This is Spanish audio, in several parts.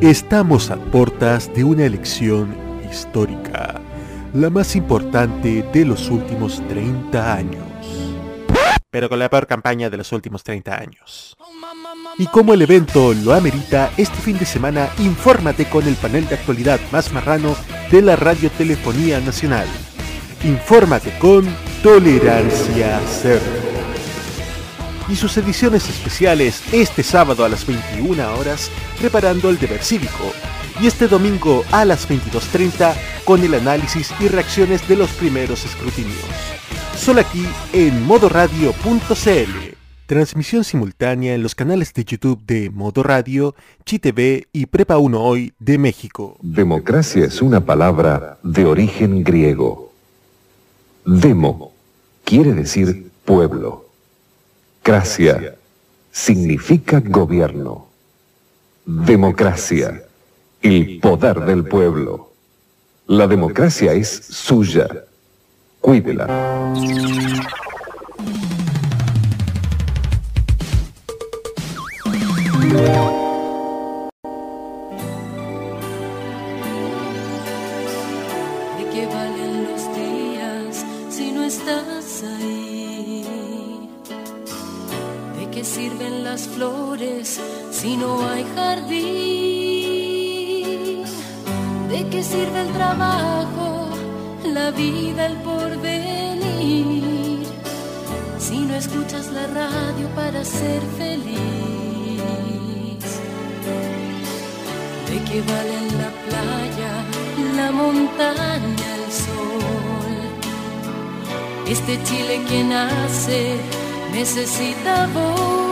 Estamos a puertas de una elección histórica, la más importante de los últimos 30 años. Pero con la peor campaña de los últimos 30 años. Y como el evento lo amerita, este fin de semana infórmate con el panel de actualidad más marrano de la Radiotelefonía Nacional. Infórmate con Tolerancia Cero. Y sus ediciones especiales este sábado a las 21 horas preparando el deber cívico. Y este domingo a las 22.30 con el análisis y reacciones de los primeros escrutinios. Solo aquí en modoradio.cl. Transmisión simultánea en los canales de YouTube de Modo Radio, ChiTV y Prepa 1 Hoy de México. Democracia es una palabra de origen griego. Demo quiere decir pueblo. Cracia significa gobierno. Democracia, el poder del pueblo. La democracia es suya. Cuídela. Si no hay jardín? ¿De qué sirve el trabajo, la vida, el porvenir? Si no escuchas la radio para ser feliz. ¿De qué valen la playa, la montaña, el sol? Este Chile que nace necesita voz,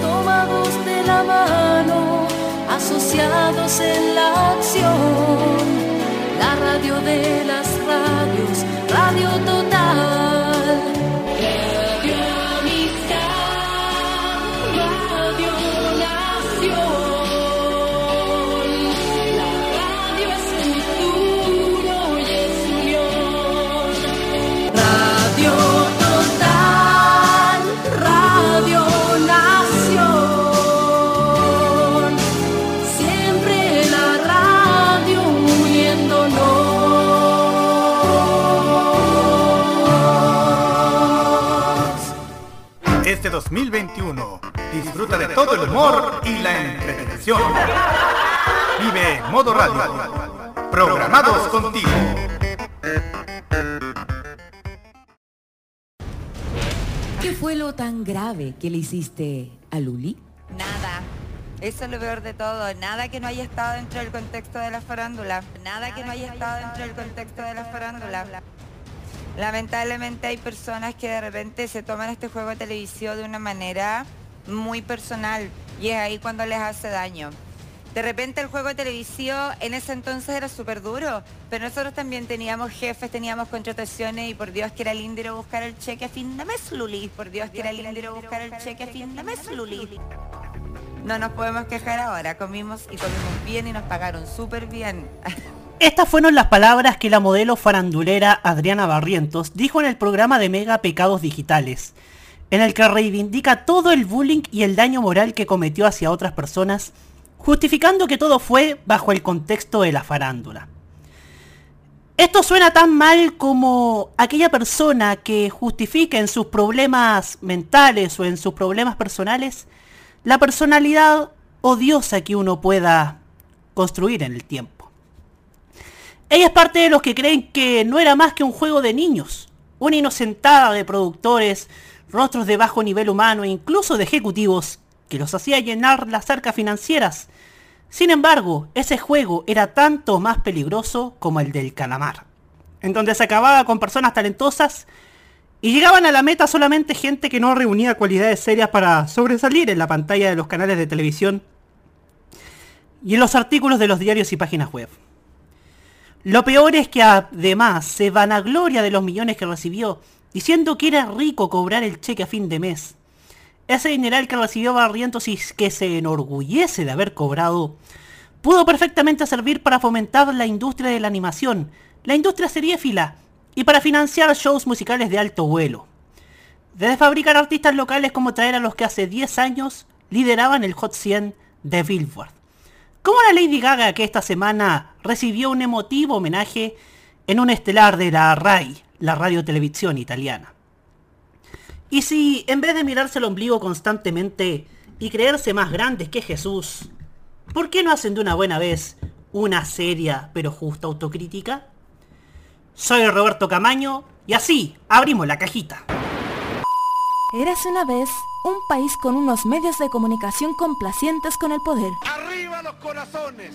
tomados de la mano, asociados en la acción. La radio de las radios, Radio Total. 2021 disfruta de todo el humor y la entretención. Vive en modo radio. Programados contigo. ¿Qué fue lo tan grave que le hiciste a Luli? Nada. Eso es lo peor de todo. Nada que no haya estado dentro del contexto de la farándula. Nada que no haya estado dentro del contexto de la farándula. Lamentablemente hay personas que de repente se toman este juego de televisión de una manera muy personal y es ahí cuando les hace daño. De repente el juego de televisión en ese entonces era súper duro, pero nosotros también teníamos jefes, teníamos contrataciones y por Dios que era lindo ir a buscar el cheque a fin de mes, Luli. Por Dios que era lindo ir a buscar el cheque a fin de mes, Luli. No nos podemos quejar ahora, comimos y comimos bien y nos pagaron súper bien. Estas fueron las palabras que la modelo farandulera Adriana Barrientos dijo en el programa de Mega Pecados Digitales, en el que reivindica todo el bullying y el daño moral que cometió hacia otras personas, justificando que todo fue bajo el contexto de la farándula. Esto suena tan mal como aquella persona que justifica en sus problemas mentales o en sus problemas personales la personalidad odiosa que uno pueda construir en el tiempo. Ella es parte de los que creen que no era más que un juego de niños, una inocentada de productores, rostros de bajo nivel humano e incluso de ejecutivos que los hacía llenar las arcas financieras. Sin embargo, ese juego era tanto más peligroso como el del calamar, en donde se acababa con personas talentosas y llegaban a la meta solamente gente que no reunía cualidades serias para sobresalir en la pantalla de los canales de televisión y en los artículos de los diarios y páginas web. Lo peor es que además se vanagloria de los millones que recibió, diciendo que era rico cobrar el cheque a fin de mes. Ese dineral que recibió Barrientos y que se enorgullece de haber cobrado, pudo perfectamente servir para fomentar la industria de la animación, la industria seriéfila y para financiar shows musicales de alto vuelo. Desde fabricar artistas locales como traer a los que hace 10 años lideraban el Hot 100 de Billboard. Como la Lady Gaga que esta semana recibió un emotivo homenaje en un estelar de la RAI, la radio televisión italiana. Y si en vez de mirarse el ombligo constantemente y creerse más grandes que Jesús, ¿por qué no hacen de una buena vez una seria pero justa autocrítica? Soy Roberto Camaño y así abrimos la cajita. Eras una vez un país con unos medios de comunicación complacientes con el poder. ¡Arriba los corazones!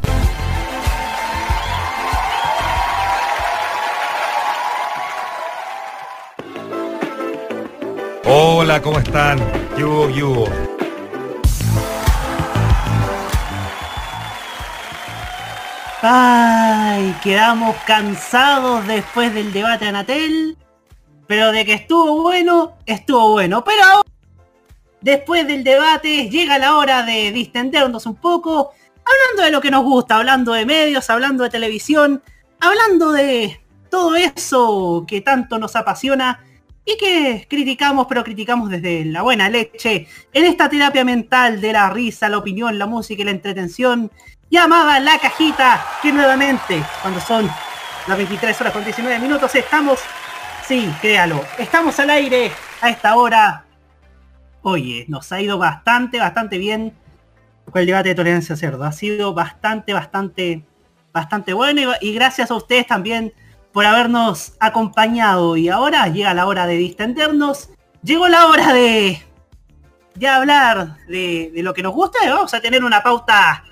Hola, ¿cómo están? Yugo, yugo. Ay, quedamos cansados después del debate Anatel. Pero de que estuvo bueno, estuvo bueno. Pero después del debate, llega la hora de distendernos un poco. Hablando de lo que nos gusta, hablando de medios, hablando de televisión, hablando de todo eso que tanto nos apasiona y que criticamos, pero criticamos desde la buena leche, en esta terapia mental de la risa, la opinión, la música y la entretención, llamada La Cajita, que nuevamente, cuando son las 23 horas con 19 minutos, estamos, sí, créalo, estamos al aire a esta hora. Oye, nos ha ido bastante, bastante bien con el debate de tolerancia cerdo. Ha sido bastante, bastante, bastante bueno y, y gracias a ustedes también por habernos acompañado y ahora llega la hora de distendernos. Llegó la hora de, de hablar de, lo que nos gusta y vamos a tener una pauta,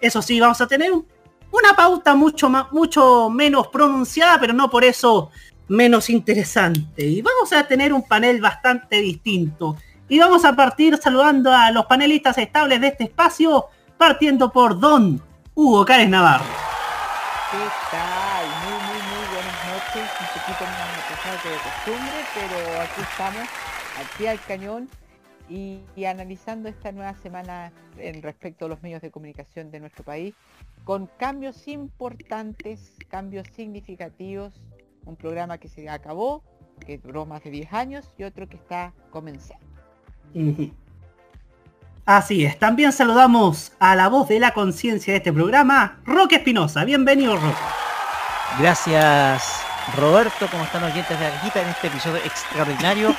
eso sí, vamos a tener una pauta mucho, más, mucho menos pronunciada, pero no por eso menos interesante. Y vamos a tener un panel bastante distinto. Y vamos a partir saludando a los panelistas estables de este espacio, partiendo por Don Hugo Cárez Navarro. Muy, muy, muy buenas noches. Un poquito más pesado que de costumbre, pero aquí estamos, al pie al cañón y, y, analizando esta nueva semana en respecto a los medios de comunicación de nuestro país, con cambios importantes, cambios significativos, un programa que se acabó, que duró más de 10 años, y otro que está comenzando. Así es, también saludamos a la voz de la conciencia de este programa, Roque Espinosa. Bienvenido, Roque. Gracias, Roberto. ¿Cómo están los oyentes de la cajita en este episodio extraordinario?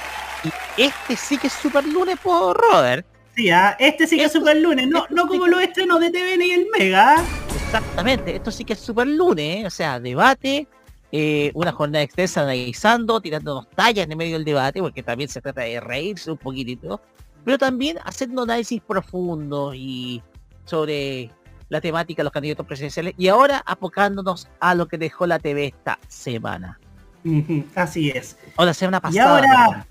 y este sí que es super lunes por Robert. Sí, ¿eh? este sí que esto, es super lunes, no, no como sí los estrenos de TVN y el Mega. Exactamente, esto sí que es super lunes, ¿eh? o sea, debate, eh, una jornada extensa analizando, tirándonos tallas en el medio del debate, porque también se trata de reírse un poquitito, pero también haciendo análisis profundo y sobre la temática de los candidatos presidenciales y ahora apocándonos a lo que dejó la TV esta semana. Así es. O la semana pasada. Y ahora,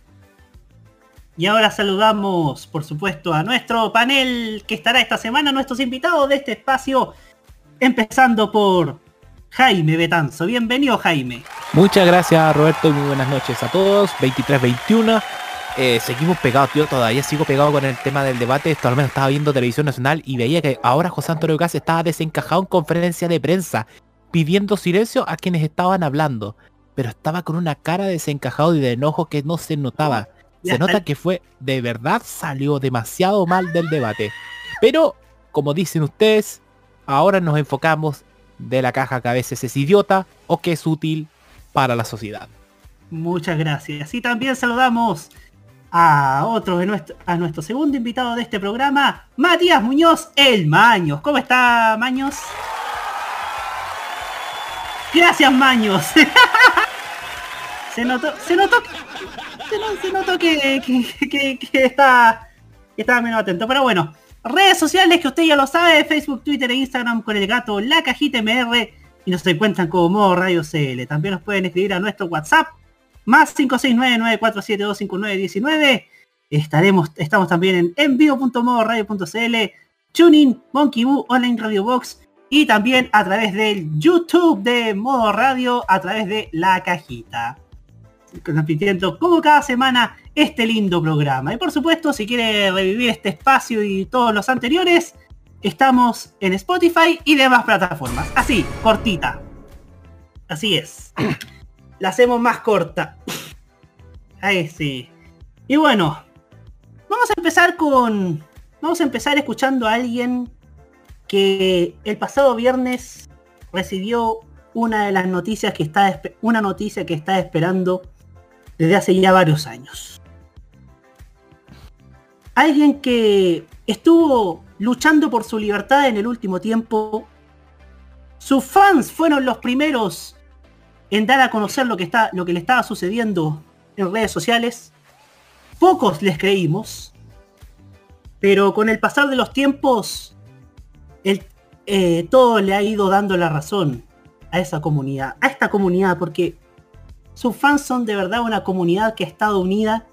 y ahora saludamos, por supuesto, a nuestro panel que estará esta semana, nuestros invitados de este espacio, empezando por Jaime Betanzo. Bienvenido, Jaime. Muchas gracias, Roberto, y muy buenas noches a todos. 23-21. Eh, seguimos pegados, tío, todavía sigo pegado con el tema del debate. Esto al menos estaba viendo televisión nacional y veía que ahora José Antonio Gas estaba desencajado en conferencia de prensa, pidiendo silencio a quienes estaban hablando. Pero estaba con una cara desencajado y de enojo que no se notaba. Se nota que fue, de verdad, salió demasiado mal del debate. Pero, como dicen ustedes, ahora nos enfocamos de la caja que a veces es idiota o que es útil para la sociedad. Muchas gracias. Y también saludamos a otro de nuestro, a nuestro segundo invitado de este programa, Matías Muñoz, el Maños. ¿Cómo está, Maños? Gracias, Maños. se notó, se notó, se, se notó que, que, que- está, estaba menos atento. Pero bueno, redes sociales que usted ya lo sabe, Facebook, Twitter e Instagram con el gato La Cajita MR y nos encuentran como modo Radio CL. También nos pueden escribir a nuestro WhatsApp más 569-9472-5919. Estaremos, estamos también en envío.modoradio.cl, Tuning, Monkey Boo, Online Radio Box y también a través del YouTube de Modo Radio a través de La Cajita. Transmitiendo como cada semana este lindo programa. Y por supuesto, si quiere revivir este espacio y todos los anteriores, estamos en Spotify y demás plataformas. Así, cortita. Así es. La hacemos más corta. Ahí sí. Y bueno, vamos a empezar con... Vamos a empezar escuchando a alguien que el pasado viernes recibió una de las noticias que está una noticia que está esperando desde hace ya varios años. Alguien que estuvo luchando por su libertad en el último tiempo. Sus fans fueron los primeros en dar a conocer lo que, está, lo que le estaba sucediendo en redes sociales. Pocos les creímos, pero con el pasar de los tiempos, eh, todo le ha ido dando la razón a esa comunidad, a esta comunidad, porque sus fans son de verdad una comunidad que ha estado unida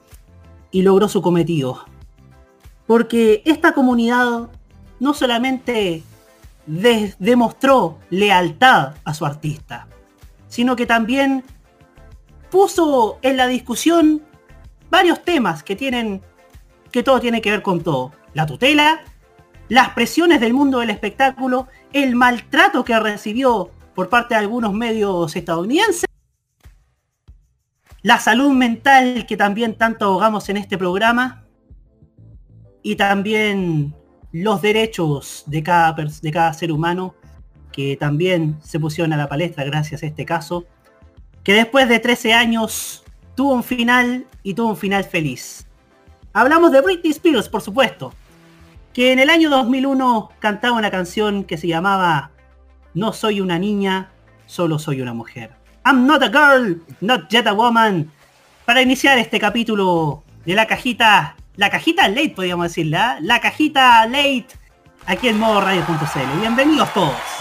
y logró su cometido. Porque esta comunidad no solamente de- demostró lealtad a su artista, sino que también puso en la discusión varios temas que tienen que todo tiene que ver con todo. La tutela, las presiones del mundo del espectáculo, el maltrato que recibió por parte de algunos medios estadounidenses, la salud mental que también tanto abogamos en este programa y también los derechos de cada, de cada ser humano que también se pusieron a la palestra gracias a este caso, que después de 13 años tuvo un final y tuvo un final feliz. Hablamos de Britney Spears, por supuesto, que en el año 2001 cantaba una canción que se llamaba No soy una niña, solo soy una mujer. I'm not a girl, not yet a woman. Para iniciar este capítulo de la cajita, la cajita late podríamos decirla, la cajita late aquí en modo radio.cl. Bienvenidos todos.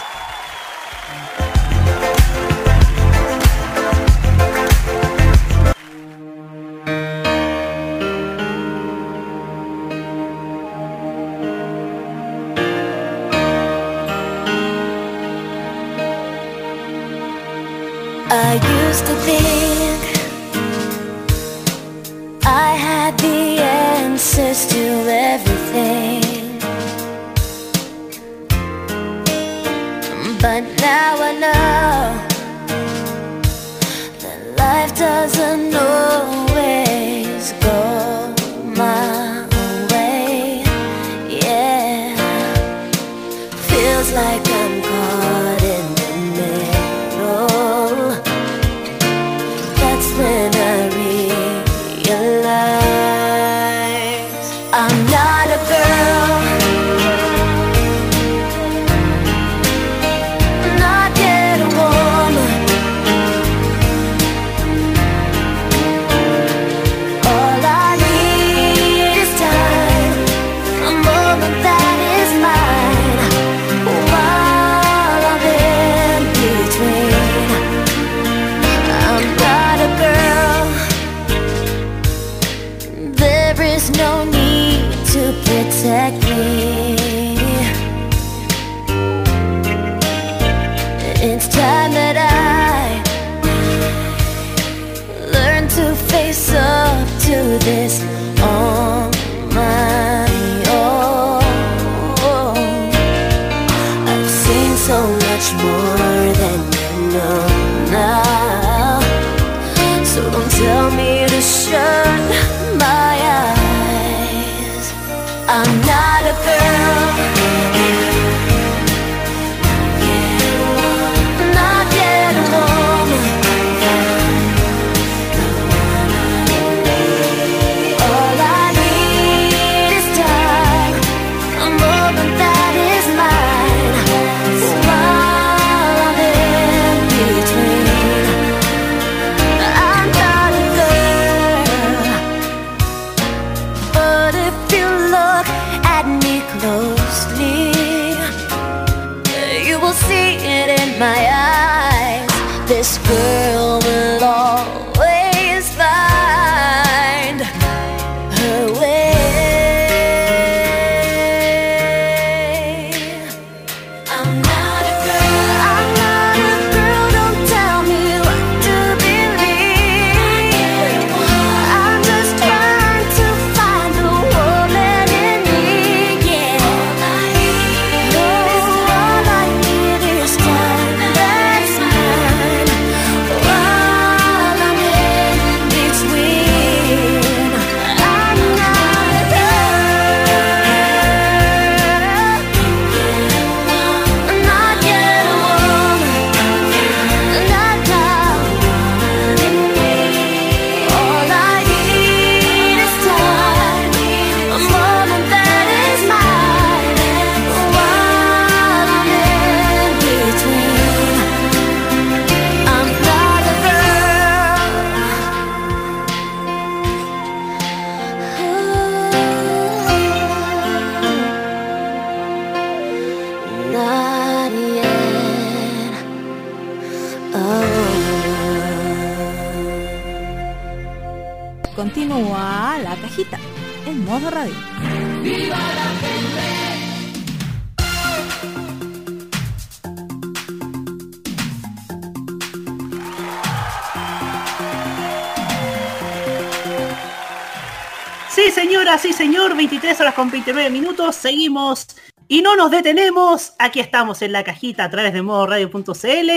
23 horas con 29 minutos. Seguimos y no nos detenemos. Aquí estamos en la cajita a través de modoradio.cl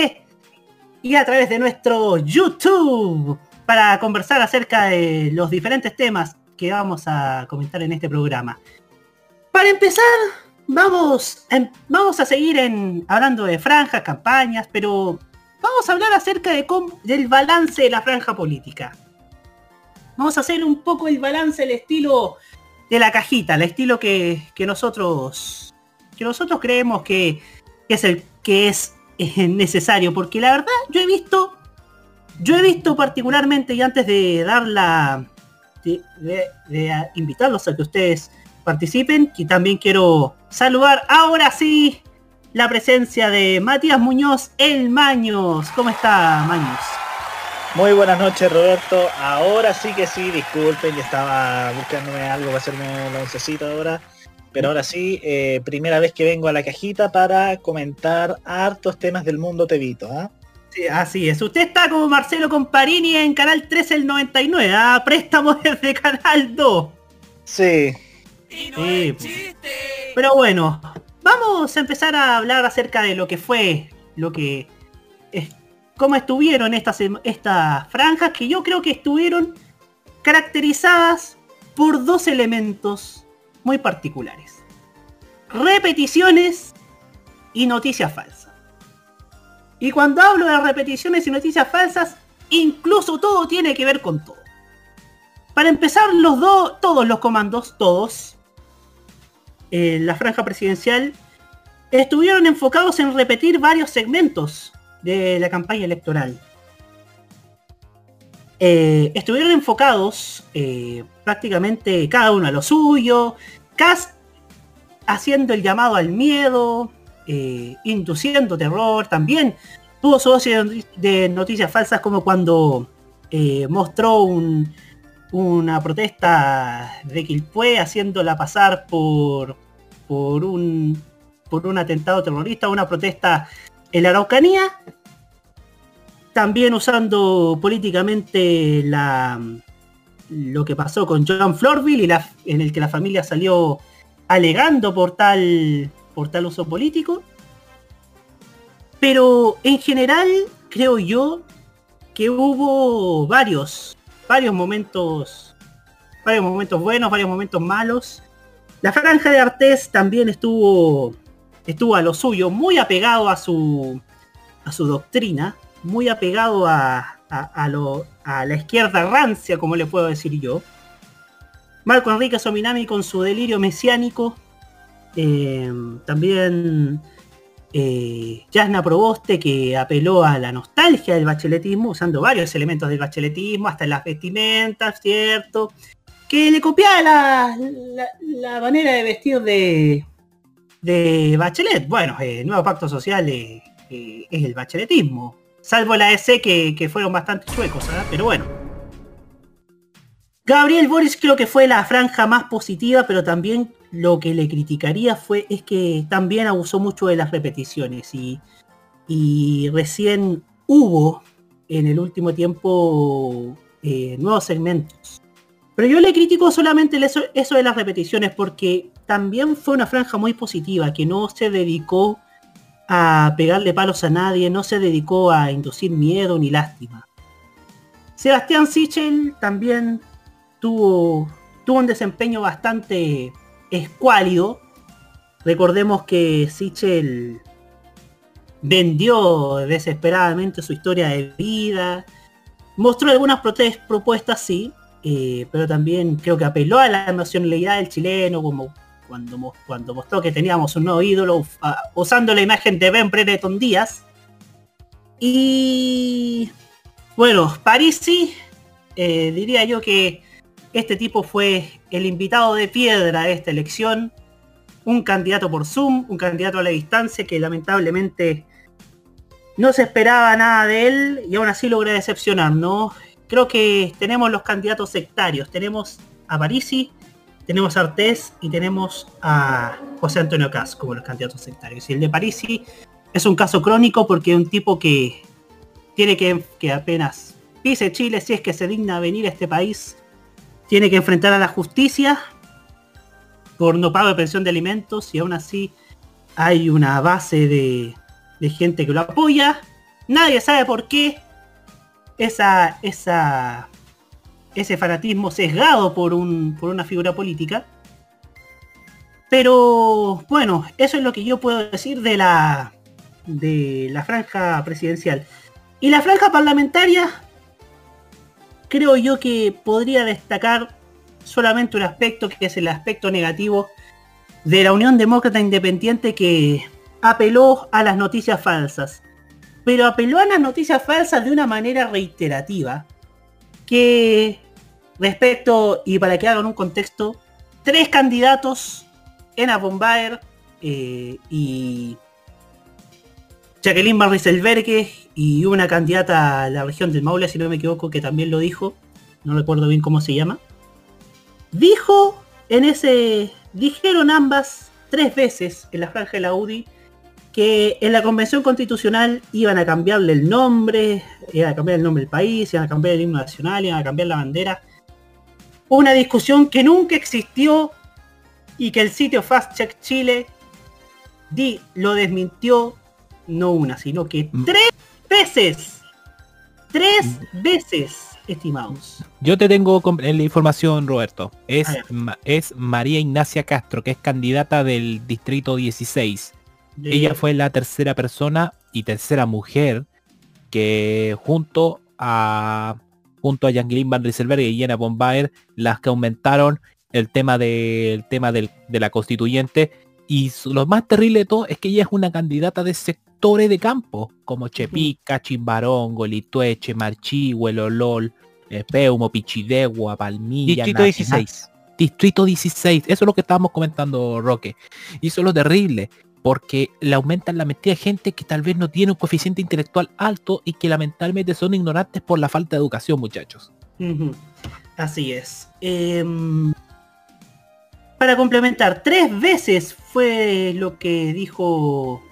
y a través de nuestro YouTube para conversar acerca de los diferentes temas que vamos a comentar en este programa. Para empezar, vamos, vamos a seguir en, hablando de franjas, campañas, pero vamos a hablar acerca de cómo- del balance de la franja política. Vamos a hacer un poco el balance, el estilo de la cajita, el estilo que, que nosotros que nosotros creemos que, que es el que es eh, necesario, porque la verdad yo he visto yo he visto particularmente y antes de dar la de, de- invitarlos a que ustedes participen, y también quiero saludar ahora sí la presencia de Matías Muñoz, el Maños. ¿Cómo está Maños? Muy buenas noches Roberto, ahora sí que sí, disculpen, yo estaba buscándome algo para hacerme la oncecita ahora, pero ahora sí, eh, primera vez que vengo a la cajita para comentar hartos temas del mundo tevito, ¿ah? Sí, así es. Usted está como Marcelo Comparini en Canal 13 el 99, ¿ah? préstamo desde Canal 2. Sí. Sí, Pero bueno, vamos a empezar a hablar acerca de lo que fue, lo que es, cómo estuvieron estas sem- estas franjas que yo creo que estuvieron caracterizadas por dos elementos muy particulares. Repeticiones y noticias falsas. Y cuando hablo de repeticiones y noticias falsas, incluso todo tiene que ver con todo. Para empezar, los dos, todos los comandos, todos, en la franja presidencial, estuvieron enfocados en repetir varios segmentos de la campaña electoral. Eh, estuvieron enfocados eh, prácticamente cada uno a lo suyo, casi haciendo el llamado al miedo, eh, induciendo terror, también tuvo dosis de noti- de noticias falsas como cuando mostró un- una protesta de Quilpué haciéndola pasar por, por, un, por un atentado terrorista, una protesta en la Araucanía, también usando políticamente la, lo que pasó con John Florville y la, en el que la familia salió alegando por tal, por tal uso político. Pero en general creo yo que hubo varios, varios momentos, varios momentos buenos, varios momentos malos. La franja de Artés también estuvo, estuvo a lo suyo, muy apegado a su, a su doctrina, muy apegado a, a, lo, a la izquierda rancia, como le puedo decir yo. Marco Enrique Sominami con su delirio mesiánico. Eh, también eh, Yasna Proboste que apeló a la nostalgia del bacheletismo, usando varios elementos del bacheletismo, hasta las vestimentas, ¿cierto? Que le copiaba la- la manera de vestir de, de Bachelet. Bueno, el nuevo pacto social eh, eh, es el bacheletismo. Salvo la EC que, que fueron bastante chuecos, ¿ah? pero bueno. Gabriel Boris creo que fue la franja más positiva, pero también lo que le criticaría fue es que también abusó mucho de las repeticiones y, y recién hubo en el último tiempo eh, nuevos segmentos. Pero yo le critico solamente eso, de las repeticiones porque también fue una franja muy positiva, que no se dedicó a pegarle palos a nadie, no se dedicó a inducir miedo ni lástima. Sebastián Sichel también tuvo, tuvo un desempeño bastante escuálido. Recordemos que Sichel vendió desesperadamente su historia de vida. Mostró algunas propuestas, sí, eh, pero también creo que apeló a la emocionalidad del chileno, como cuando, mostró que teníamos un nuevo ídolo usando la imagen de Ben Brereton Díaz. Y bueno, Parisi, eh, diría yo que este tipo fue el invitado de piedra de esta elección, un candidato por Zoom, un candidato a la distancia que lamentablemente no se esperaba nada de él y aún así logra decepcionar, ¿no? Creo que tenemos los candidatos sectarios, tenemos a Parisi, tenemos a Artés y tenemos a José Antonio Cas como los candidatos sectarios. Y el de Parisi es un caso crónico porque es un tipo que tiene que, que apenas pise Chile, si es que se digna venir a este país, tiene que enfrentar a la justicia por no pago de pensión de alimentos y aún así hay una base de, de gente que lo apoya. Nadie sabe por qué esa, esa ese fanatismo sesgado por, un, por una figura política. Pero bueno, eso es lo que yo puedo decir de la, de la franja presidencial. Y la franja parlamentaria, creo yo que podría destacar solamente un aspecto que es el aspecto negativo de la Unión Demócrata Independiente que apeló a las noticias falsas. Pero apeló a las noticias falsas de una manera reiterativa que Respecto, y para que hagan un contexto, tres candidatos, Ena Bombaer eh, y Jacqueline Barriselbergue y una candidata a la región del Maule, si no me equivoco, que también lo dijo, no recuerdo bien cómo se llama, dijo en ese, dijeron ambas tres veces en la franja de la UDI que en la convención constitucional iban a cambiarle el nombre, iban a cambiar el nombre del país, iban a cambiar el himno nacional, iban a cambiar la bandera una discusión que nunca existió y que el sitio Fast Check Chile di, lo desmintió no una, sino que mm. tres veces. Tres mm. veces, estimados. Yo te tengo la información, Roberto. Es, es María Ignacia Castro, que es candidata del Distrito 16. Ella fue la tercera persona y tercera mujer que junto a junto a Jacqueline Van Rieselberg y Jenna Bombaer, las que aumentaron el tema, del tema de la constituyente. Y lo más terrible de todo es que ella es una candidata de sectores de campo, como Chepica, Chimbarón, Golitueche, Marchihue, Lolol, eh, Peumo, Pichidegua, Palmilla. Distrito 16. Distrito 16, eso es lo que estábamos comentando, Roque. Y eso es lo terrible porque le aumentan la mentira de gente que tal vez no tiene un coeficiente intelectual alto y que lamentablemente son ignorantes por la falta de educación, muchachos. Así es. Em, para complementar, tres veces fue lo que dijo,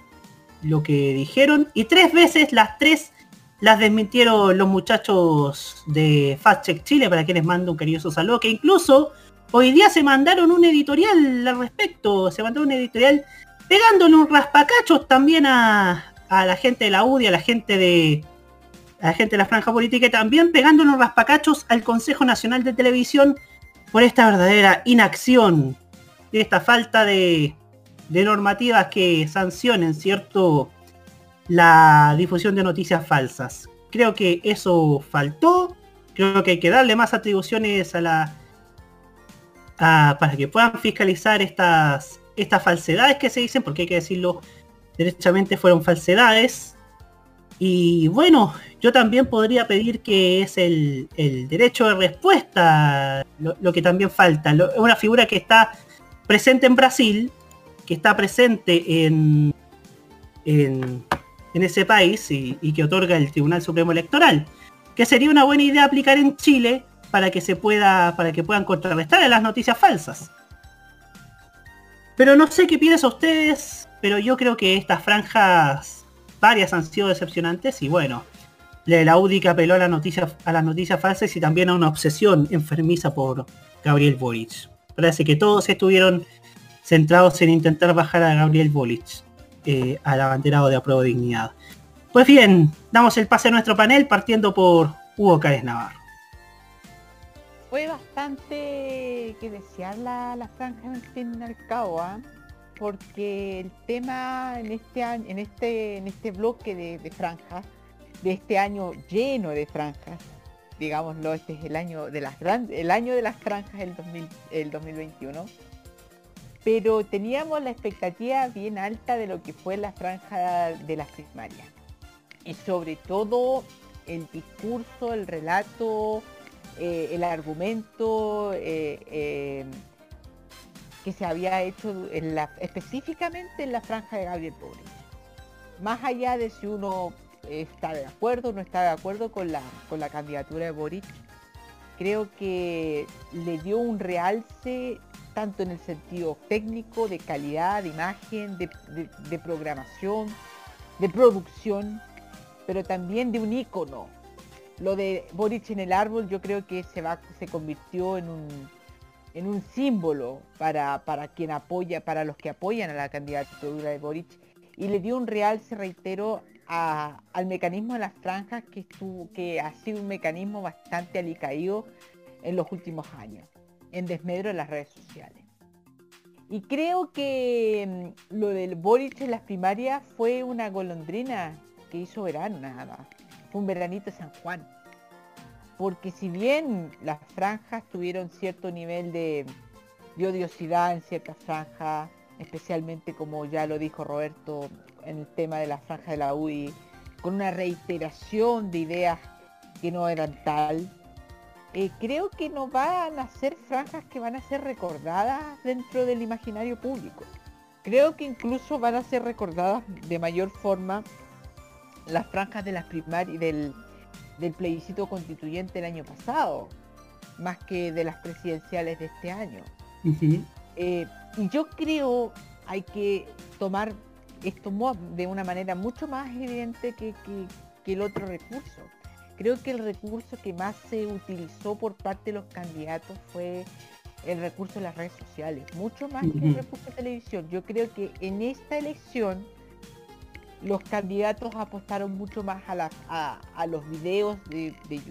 lo que dijeron, y tres veces las tres las desmintieron los muchachos de Fast Check Chile, para quienes mando un cariñoso saludo, que incluso hoy día se mandaron un editorial al respecto, se mandó un editorial pegándole un raspacachos también a, la gente de la UDI, a la gente de a la gente de la franja política y también pegándole un raspacachos al Consejo Nacional de Televisión por esta verdadera inacción, de esta falta de, normativas que sancionen, ¿cierto? La difusión de noticias falsas. Creo que eso faltó. Creo que hay que darle más atribuciones a la. para que puedan fiscalizar estas, estas falsedades que se dicen, porque hay que decirlo derechamente, fueron falsedades. Y bueno, yo también podría pedir que es el, derecho de respuesta lo, que también falta. Es una figura que está presente en Brasil, que está presente en, en, en ese país y, y que otorga el Tribunal Supremo Electoral, que sería una buena idea aplicar en Chile para que se pueda, para que puedan contrarrestar las noticias falsas. Pero no sé qué piensan ustedes, pero yo creo que estas franjas, varias han sido decepcionantes y bueno, la UDI que apeló a, la noticia, las noticias falsas y también a una obsesión enfermiza por Gabriel Boric. Parece que todos estuvieron centrados en intentar bajar a Gabriel Boric eh, al abanderado de apruebo dignidad. Pues bien, damos el pase a nuestro panel partiendo por Hugo Cárez Navarro. Fue bastante que desear la, la franja en fin al cabo, ¿ah? porque el tema en este año, en este, en este bloque de, franjas, de este año lleno de franjas, digámoslo, este es el año de las grandes, el año de las franjas el, 2000, el 2021. Pero teníamos la expectativa bien alta de lo que fue la franja de las primarias. Y sobre todo el discurso, el relato, eh, el argumento eh, eh, que se había hecho específicamente en la franja de Gabriel Boric. Más allá de si uno está de acuerdo o no está de acuerdo con la, con la candidatura de Boric, creo que le dio un realce tanto en el sentido técnico, de calidad, de imagen, de, de programación, de producción, pero también de un ícono, lo de Boric en el árbol yo creo que se va se convirtió en un en un símbolo para, para quien apoya, para los que apoyan a la candidatura de Boric y le dio un real, se reitero, a, al mecanismo de las franjas que, estuvo, que ha sido un mecanismo bastante alicaído en los últimos años, en desmedro de las redes sociales. Y creo que mm, lo del Boric en las primarias fue una golondrina que hizo verano nada más un veranito San Juan. Porque si bien las franjas tuvieron cierto nivel de, de odiosidad en ciertas franjas, especialmente como ya lo dijo Roberto en el tema de la franja de la UI, con una reiteración de ideas que no eran tal, eh, creo que no van a ser franjas que van a ser recordadas dentro del imaginario público. Creo que incluso van a ser recordadas de mayor forma las franjas de las primarias del, del plebiscito constituyente el año pasado, más que de las presidenciales de este año. eh, y yo creo hay que tomar esto de una manera mucho más evidente que, que, que, el otro recurso. Creo que el recurso que más se utilizó por parte de los candidatos fue el recurso de las redes sociales, mucho más que el recurso de televisión. Yo creo que en esta elección los candidatos apostaron mucho más a, la, a, a los videos de, de,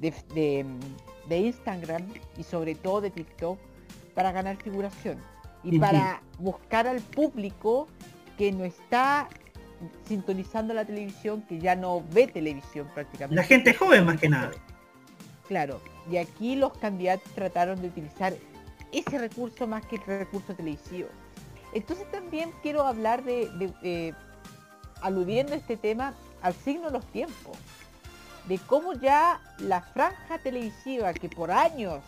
de, de, Instagram y sobre todo de TikTok para ganar figuración y uh -huh. para buscar al público que no está sintonizando la televisión, que ya no ve televisión prácticamente. La gente joven más que nada. Claro, y aquí los candidatos trataron de utilizar ese recurso más que el recurso televisivo. Entonces también quiero hablar de, de, de aludiendo este tema al signo de los tiempos, de cómo ya la franja televisiva que por años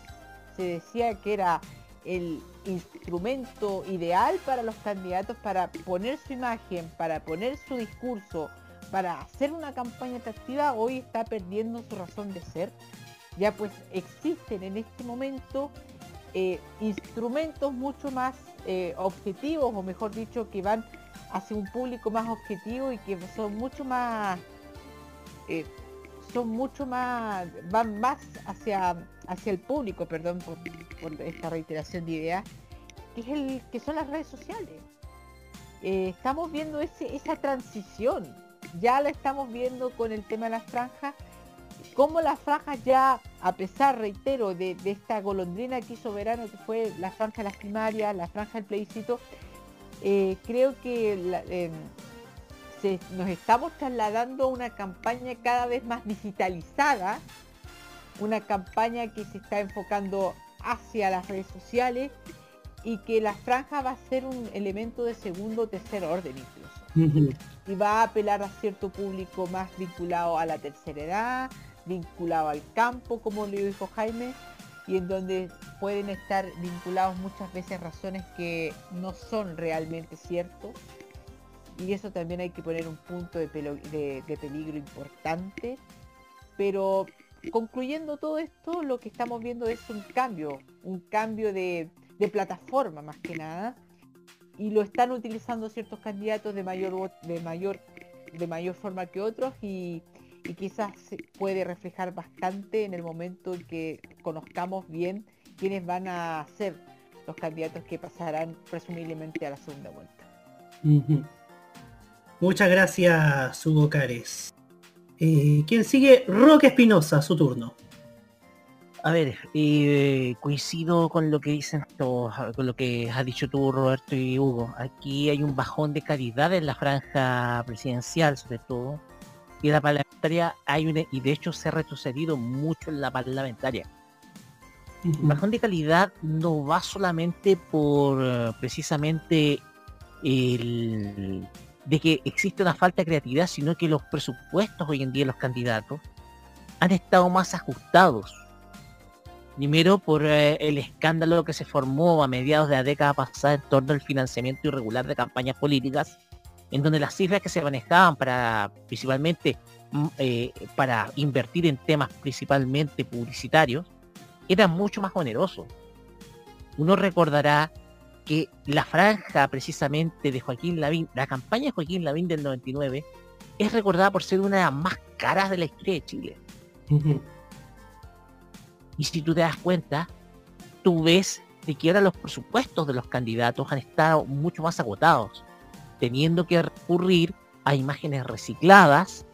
se decía que era el instrumento ideal para los candidatos para poner su imagen, para poner su discurso, para hacer una campaña atractiva, hoy está perdiendo su razón de ser. Ya pues existen en este momento eh, instrumentos mucho más eh, objetivos, o mejor dicho, que van hacia un público más objetivo y que son mucho más eh, son mucho más van más hacia hacia el público perdón por, esta reiteración de ideas que es el que son las redes sociales. Eh, estamos viendo ese, esa transición. Ya la estamos viendo con el tema de las franjas. Como las franjas ya a pesar reitero de, de esta golondrina que hizo verano que fue la franja de las primarias la franja del plebiscito eh, creo que la, eh, se, nos estamos trasladando a una campaña cada vez más digitalizada, una campaña que se está enfocando hacia las redes sociales y que la franja va a ser un elemento de segundo o tercer orden incluso. Uh -huh. Y va a apelar a cierto público más vinculado a la tercera edad, vinculado al campo, como le dijo Jaime, y en donde pueden estar vinculados muchas veces razones que no son realmente ciertos y eso también hay que poner un punto de, peligro importante. Pero concluyendo todo esto, lo que estamos viendo es un cambio, un cambio de, plataforma más que nada. Y lo están utilizando ciertos candidatos de mayor de mayor de mayor forma que otros y, y quizás se puede reflejar bastante en el momento en que conozcamos bien quiénes van a ser los candidatos que pasarán presumiblemente a la segunda vuelta. Muchas gracias, Hugo Cares. Eh, ¿Quién sigue? Roque Espinosa, su turno. A ver, eh, coincido con lo que dicen todos, con lo que has dicho tú, Roberto y Hugo. Aquí hay un bajón de calidad en la franja presidencial, sobre todo. Y la parlamentaria hay una, y de hecho se ha retrocedido mucho en la parlamentaria. El bajón de calidad no va solamente por precisamente el de que existe una falta de creatividad, sino que los presupuestos hoy en día de los candidatos han estado más ajustados. Primero por eh, el escándalo que se formó a mediados de la década pasada en torno al financiamiento irregular de campañas políticas, en donde las cifras que se manejaban para principalmente mm, eh, para invertir en temas principalmente publicitarios eran mucho más onerosos. Uno recordará que la franja precisamente de Joaquín Lavín, la campaña de Joaquín Lavín del 99, es recordada por ser una de las más caras de la historia de Chile. Y si tú te das cuenta, tú ves de que ahora los presupuestos de los candidatos han estado mucho más agotados, teniendo que recurrir a imágenes recicladas,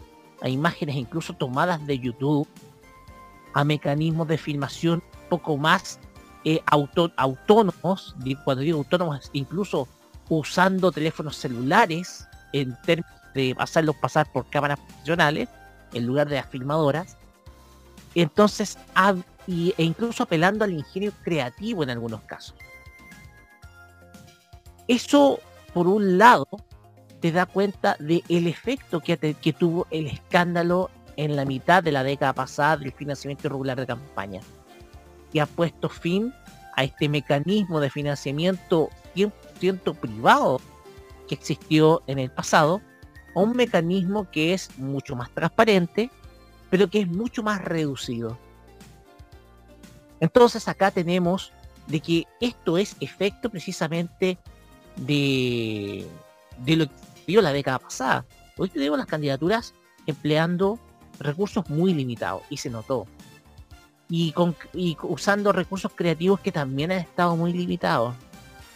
a imágenes incluso tomadas de YouTube, a mecanismos de filmación poco más eh, autónomos, cuando digo autónomos, incluso usando teléfonos celulares en términos de hacerlos pasar por cámaras profesionales en lugar de las filmadoras. Entonces, e incluso apelando al ingenio creativo en algunos casos. Eso, por un lado, te da cuenta del efecto que, que tuvo el escándalo en la mitad de la década pasada del financiamiento irregular de campaña, que ha puesto fin a este mecanismo de financiamiento 100% privado que existió en el pasado, a un mecanismo que es mucho más transparente, pero que es mucho más reducido. Entonces acá tenemos de que esto es efecto precisamente de, lo que vio la década pasada. Hoy tenemos las candidaturas empleando recursos muy limitados y se notó. Y, con, y usando recursos creativos que también han estado muy limitados.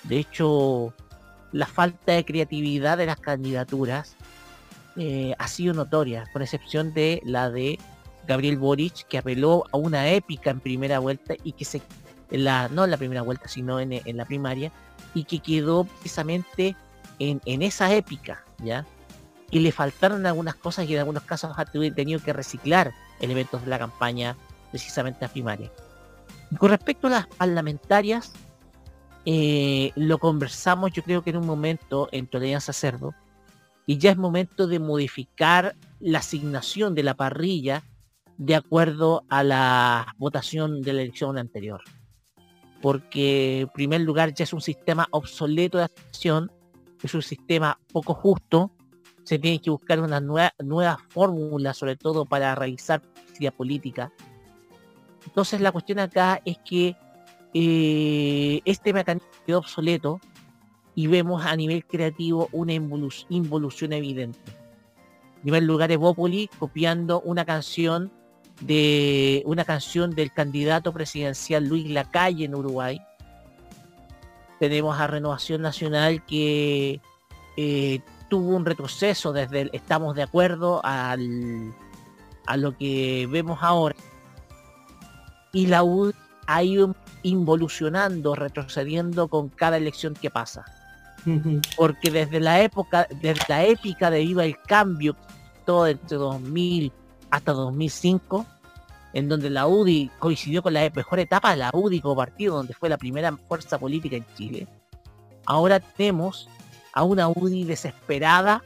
De hecho, la falta de creatividad de las candidaturas eh, ha sido notoria, con excepción de la de Gabriel Boric, que apeló a una épica en primera vuelta y que se, la, no en la primera vuelta, sino en, en la primaria, y que quedó precisamente en, en esa épica, ¿ya? Y le faltaron algunas cosas y en algunos casos ha tenido que reciclar elementos de la campaña precisamente a primaria. Con respecto a las parlamentarias, eh, lo conversamos yo creo que en un momento en Tolerancia Cerdo, y ya es momento de modificar la asignación de la parrilla de acuerdo a la votación de la elección anterior. Porque en primer lugar ya es un sistema obsoleto de asignación, es un sistema poco justo, se tiene que buscar una nueva, nueva fórmula, sobre todo para realizar publicidad política. Entonces la cuestión acá es que eh, este mecanismo quedó obsoleto y vemos a nivel creativo una involu- involución evidente. En primer lugar, Evópoli copiando una canción de una canción del candidato presidencial Luis Lacalle en Uruguay. Tenemos a Renovación Nacional que eh, tuvo un retroceso desde el estamos de acuerdo al, a lo que vemos ahora. Y la U ha ido involucionando, retrocediendo con cada elección que pasa porque desde la época, desde la épica de Viva el Cambio, todo entre 2000 hasta 2005, en donde la UDI coincidió con la mejor etapa de la UDI como partido, donde fue la primera fuerza política en Chile, ahora tenemos a una UDI desesperada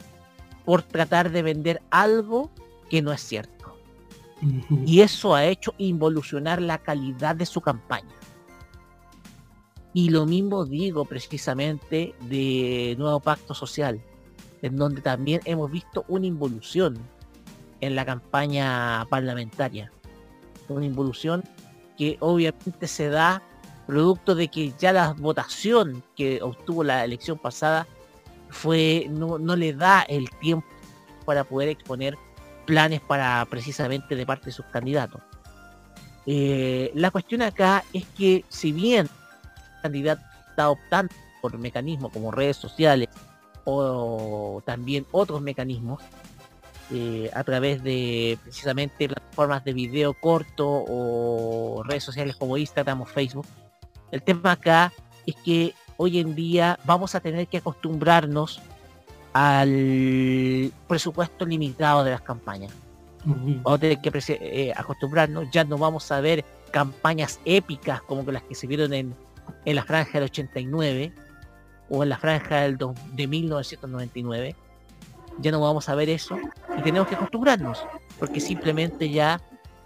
por tratar de vender algo que no es cierto. Y eso ha hecho involucionar la calidad de su campaña. Y lo mismo digo precisamente de Nuevo Pacto Social. en donde también hemos visto una involución en la campaña parlamentaria. Una involución que obviamente se da producto de que ya la votación que obtuvo la elección pasada fue no, no le da el tiempo para poder exponer planes para precisamente de parte de sus candidatos. Eh, la cuestión acá es que si bien el candidato está optando por mecanismos como redes sociales o también otros mecanismos eh, a través de precisamente plataformas de video corto o redes sociales como Instagram o Facebook, el tema acá es que hoy en día vamos a tener que acostumbrarnos al presupuesto limitado de las campañas. Vamos a tener que eh, acostumbrarnos, ya no vamos a ver campañas épicas como las que se vieron en, en la franja del 89 o en la franja del de 1999. Ya no vamos a ver eso y tenemos que acostumbrarnos, porque simplemente ya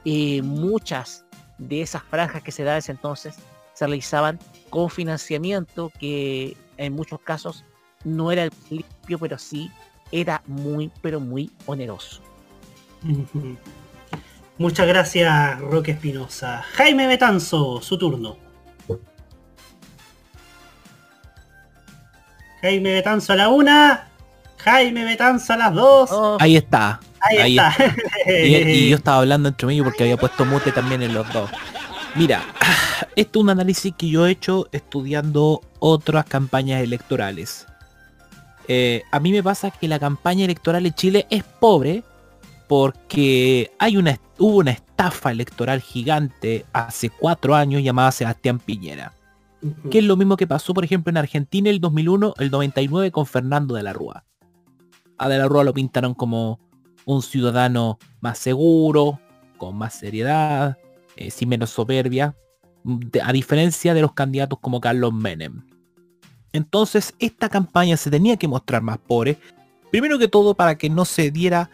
eh, muchas de esas franjas que se daban ese entonces se realizaban con financiamiento que en muchos casos no era el limpio, pero sí era muy, pero muy oneroso. Muchas gracias, Roque Espinosa. Jaime Betanzo, su turno. Jaime Betanzo a la una. Jaime Betanzo a las dos. Oh. Ahí está. Ahí, está. Y, y yo estaba hablando entre medio porque había puesto mute también en los dos. Mira, esto es un análisis que yo he hecho estudiando otras campañas electorales. Eh, a mí me pasa que la campaña electoral en Chile es pobre porque hay una, hubo una estafa electoral gigante hace cuatro años llamada Sebastián Piñera. Que es lo mismo que pasó, por ejemplo, en Argentina el 2001, el 99 con Fernando de la Rúa. A de la Rúa lo pintaron como un ciudadano más seguro, con más seriedad, eh, sin menos soberbia, a diferencia de los candidatos como Carlos Menem. Entonces esta campaña se tenía que mostrar más pobre, primero que todo para que no se diera,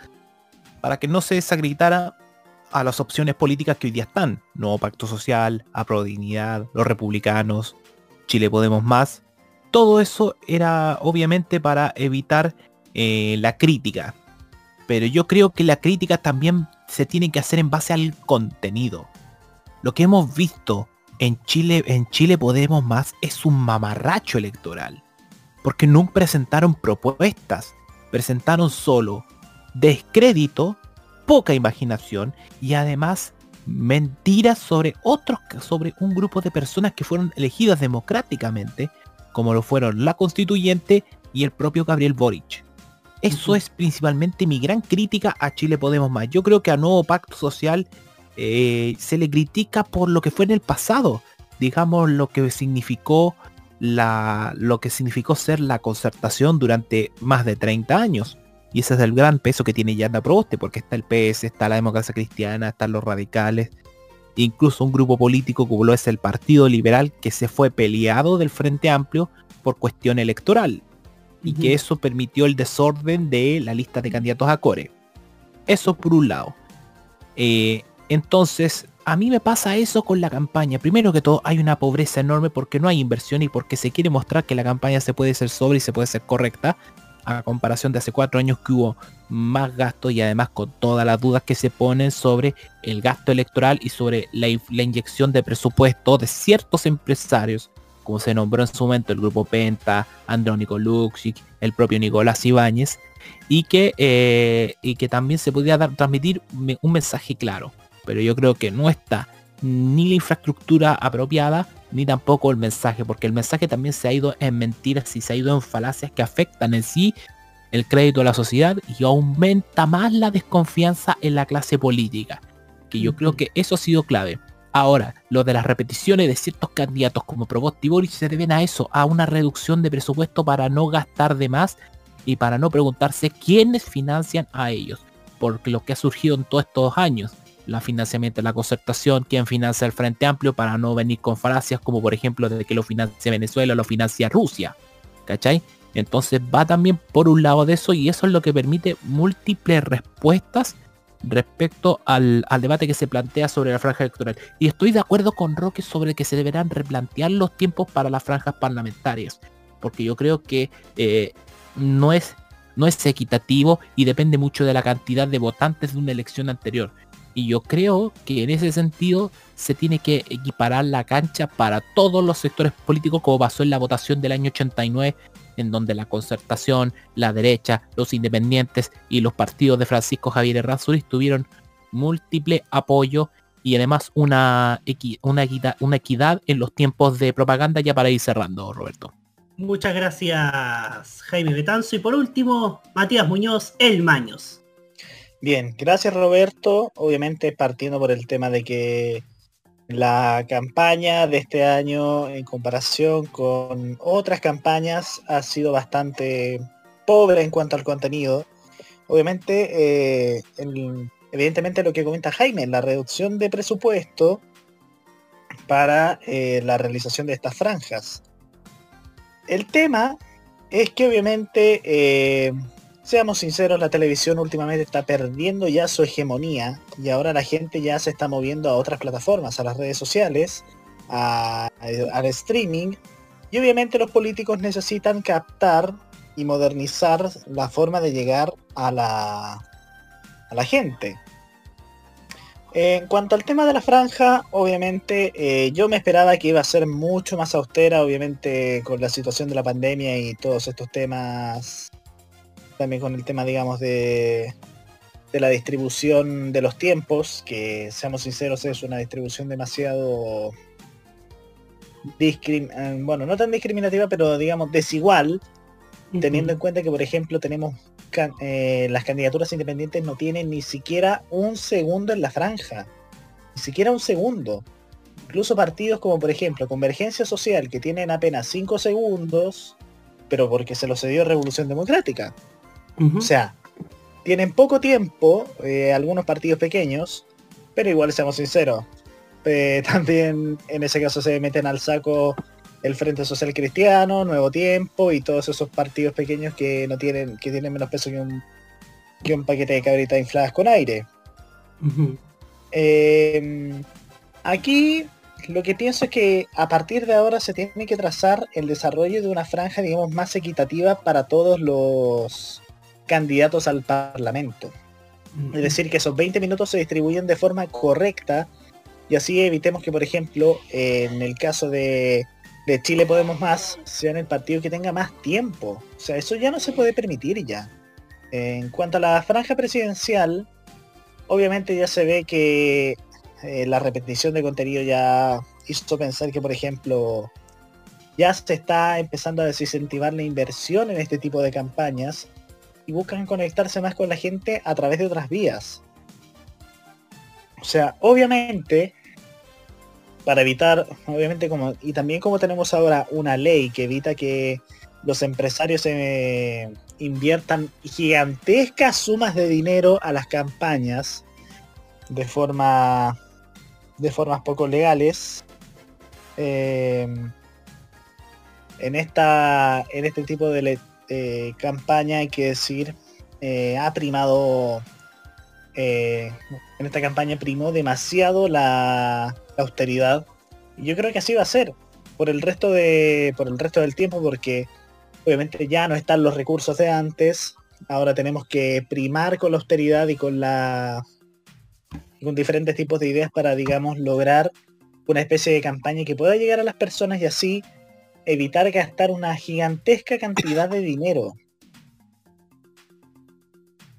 para que no se desacreditara a las opciones políticas que hoy día están. Nuevo Pacto Social, Apro Dignidad, los republicanos, Chile Podemos Más. Todo eso era obviamente para evitar eh, la crítica. Pero yo creo que la crítica también se tiene que hacer en base al contenido. Lo que hemos visto en Chile, en Chile Podemos Más es un mamarracho electoral. Porque no presentaron propuestas. Presentaron solo descrédito, poca imaginación y además mentiras sobre otros, sobre un grupo de personas que fueron elegidas democráticamente, como lo fueron la constituyente y el propio Gabriel Boric. Eso es principalmente mi gran crítica a Chile Podemos Más. Yo creo que a Nuevo Pacto Social eh, se le critica por lo que fue en el pasado. Digamos lo que significó la, lo que significó ser la concertación durante más de 30 años. Y ese es el gran peso que tiene Yanda Proboste, porque está el PS, está la democracia cristiana, están los radicales, incluso un grupo político como lo es el Partido Liberal, que se fue peleado del Frente Amplio por cuestión electoral. Y que eso permitió el desorden de la lista de candidatos a Core. Eso por un lado. Eh, entonces, a mí me pasa eso con la campaña. Primero que todo, hay una pobreza enorme porque no hay inversión y porque se quiere mostrar que la campaña se puede ser sobre y se puede ser correcta. A comparación de hace cuatro años que hubo más gastos y además con todas las dudas que se ponen sobre el gasto electoral y sobre la inyección de presupuesto de ciertos empresarios, como se nombró en su momento el grupo Penta, Andrónico Luxic, el propio Nicolás Ibáñez, y que, eh, y que también se podía dar, transmitir un mensaje claro. Pero yo creo que no está ni la infraestructura apropiada, ni tampoco el mensaje, porque el mensaje también se ha ido en mentiras y se ha ido en falacias que afectan en sí el crédito de la sociedad y aumenta más la desconfianza en la clase política. Que yo creo que eso ha sido clave. Ahora, lo de las repeticiones de ciertos candidatos como Proboste y se deben a eso, a una reducción de presupuesto para no gastar de más y para no preguntarse quiénes financian a ellos. Porque lo que ha surgido en todos estos años, la financiamiento de la concertación, quién financia el Frente Amplio para no venir con falacias como por ejemplo de que lo financia Venezuela lo financia Rusia. ¿Cachai? Entonces va también por un lado de eso y eso es lo que permite múltiples respuestas respecto al, al debate que se plantea sobre la franja electoral. Y estoy de acuerdo con Roque sobre que se deberán replantear los tiempos para las franjas parlamentarias. Porque yo creo que eh, no es no es equitativo y depende mucho de la cantidad de votantes de una elección anterior. Y yo creo que en ese sentido se tiene que equiparar la cancha para todos los sectores políticos como pasó en la votación del año 89 en donde la concertación, la derecha, los independientes y los partidos de Francisco Javier Errázuriz tuvieron múltiple apoyo y además una, una, equidad, una equidad en los tiempos de propaganda ya para ir cerrando, Roberto. Muchas gracias Jaime Betanzo y por último Matías Muñoz, El Maños. Bien, gracias Roberto. Obviamente partiendo por el tema de que la campaña de este año en comparación con otras campañas ha sido bastante pobre en cuanto al contenido. Obviamente, eh, evidentemente lo que comenta Jaime, la reducción de presupuesto para eh, la realización de estas franjas. El tema es que obviamente eh, Seamos sinceros, la televisión últimamente está perdiendo ya su hegemonía y ahora la gente ya se está moviendo a otras plataformas, a las redes sociales, al streaming y obviamente los políticos necesitan captar y modernizar la forma de llegar a la, gente. En cuanto al tema de la franja, obviamente eh, yo me esperaba que iba a ser mucho más austera, obviamente con la situación de la pandemia y todos estos temas también con el tema, digamos, de, de la distribución de los tiempos, que seamos sinceros, es una distribución demasiado eh, bueno, no tan discriminativa, pero digamos desigual, teniendo en cuenta que, por ejemplo, tenemos eh, las candidaturas independientes no tienen ni siquiera un segundo en la franja, ni siquiera un segundo. Incluso partidos como, por ejemplo, Convergencia Social, que tienen apenas 5 segundos, pero porque se lo cedió Revolución Democrática. O sea, tienen poco tiempo, eh, algunos partidos pequeños, pero igual seamos sinceros. Eh, también en ese caso se meten al saco el Frente Social Cristiano, Nuevo Tiempo y todos esos partidos pequeños que no tienen, que tienen menos peso que un, que un paquete de cabritas infladas con aire. Em, aquí lo que pienso es que a partir de ahora se tiene que trazar el desarrollo de una franja, digamos, más equitativa para todos los candidatos al Parlamento. Es decir, que esos 20 minutos se distribuyen de forma correcta y así evitemos que, por ejemplo, en el caso de, Chile Podemos Más, sean el partido que tenga más tiempo. O sea, eso ya no se puede permitir ya. En cuanto a la franja presidencial, obviamente ya se ve que eh, la repetición de contenido ya hizo pensar que, por ejemplo, ya se está empezando a desincentivar la inversión en este tipo de campañas y buscan conectarse más con la gente a través de otras vías. O sea, obviamente, para evitar, obviamente como, y también como tenemos ahora una ley que evita que los empresarios eh, inviertan gigantescas sumas de dinero a las campañas de forma de formas poco legales eh, en esta en este tipo de, eh, campaña, hay que decir, eh, ha primado, eh, en esta campaña primó demasiado la, austeridad. Y yo creo que así va a ser por el resto de, por el resto del tiempo, porque obviamente ya no están los recursos de antes. Ahora tenemos que primar con la austeridad y con la con diferentes tipos de ideas para, digamos, lograr una especie de campaña que pueda llegar a las personas y así evitar gastar una gigantesca cantidad de dinero.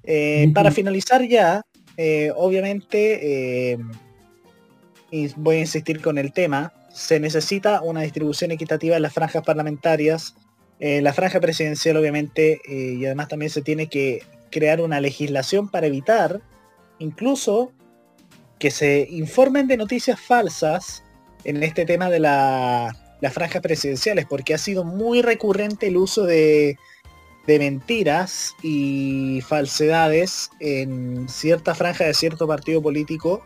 Eh, para finalizar ya, eh, obviamente, eh, y voy a insistir con el tema, se necesita una distribución equitativa en las franjas parlamentarias. la franja presidencial, obviamente, y además también se tiene que crear una legislación para evitar incluso que se informen de noticias falsas en este tema de la las franjas presidenciales, porque ha sido muy recurrente el uso de, de mentiras y falsedades en cierta franja de cierto partido político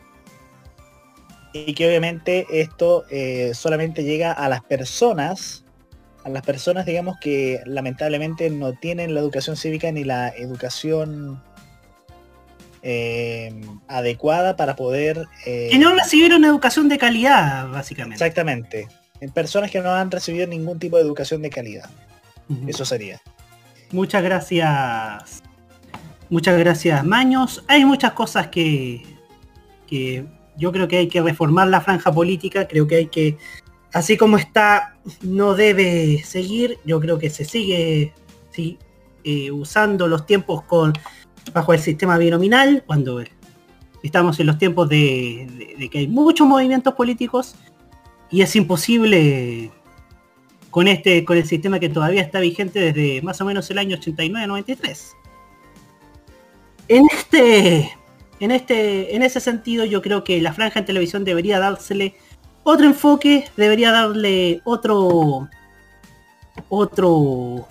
y que obviamente esto eh, solamente llega a las personas, a las personas digamos que lamentablemente no tienen la educación cívica ni la educación eh, adecuada para poder... Eh, que no recibieron educación de calidad, básicamente. Exactamente en personas que no han recibido ningún tipo de educación de calidad. Eso sería. Muchas gracias. Muchas gracias, Maños. Hay muchas cosas que, que yo creo que hay que reformar la franja política. Creo que hay que, así como está, no debe seguir. Yo creo que se sigue sí, eh, usando los tiempos con bajo el sistema binominal, cuando estamos en los tiempos de, de- de que hay muchos movimientos políticos y es imposible con este con el sistema que todavía está vigente desde más o menos el año 89-93. En este en este en ese sentido yo creo que la franja en televisión debería dársele otro enfoque, debería darle otro otro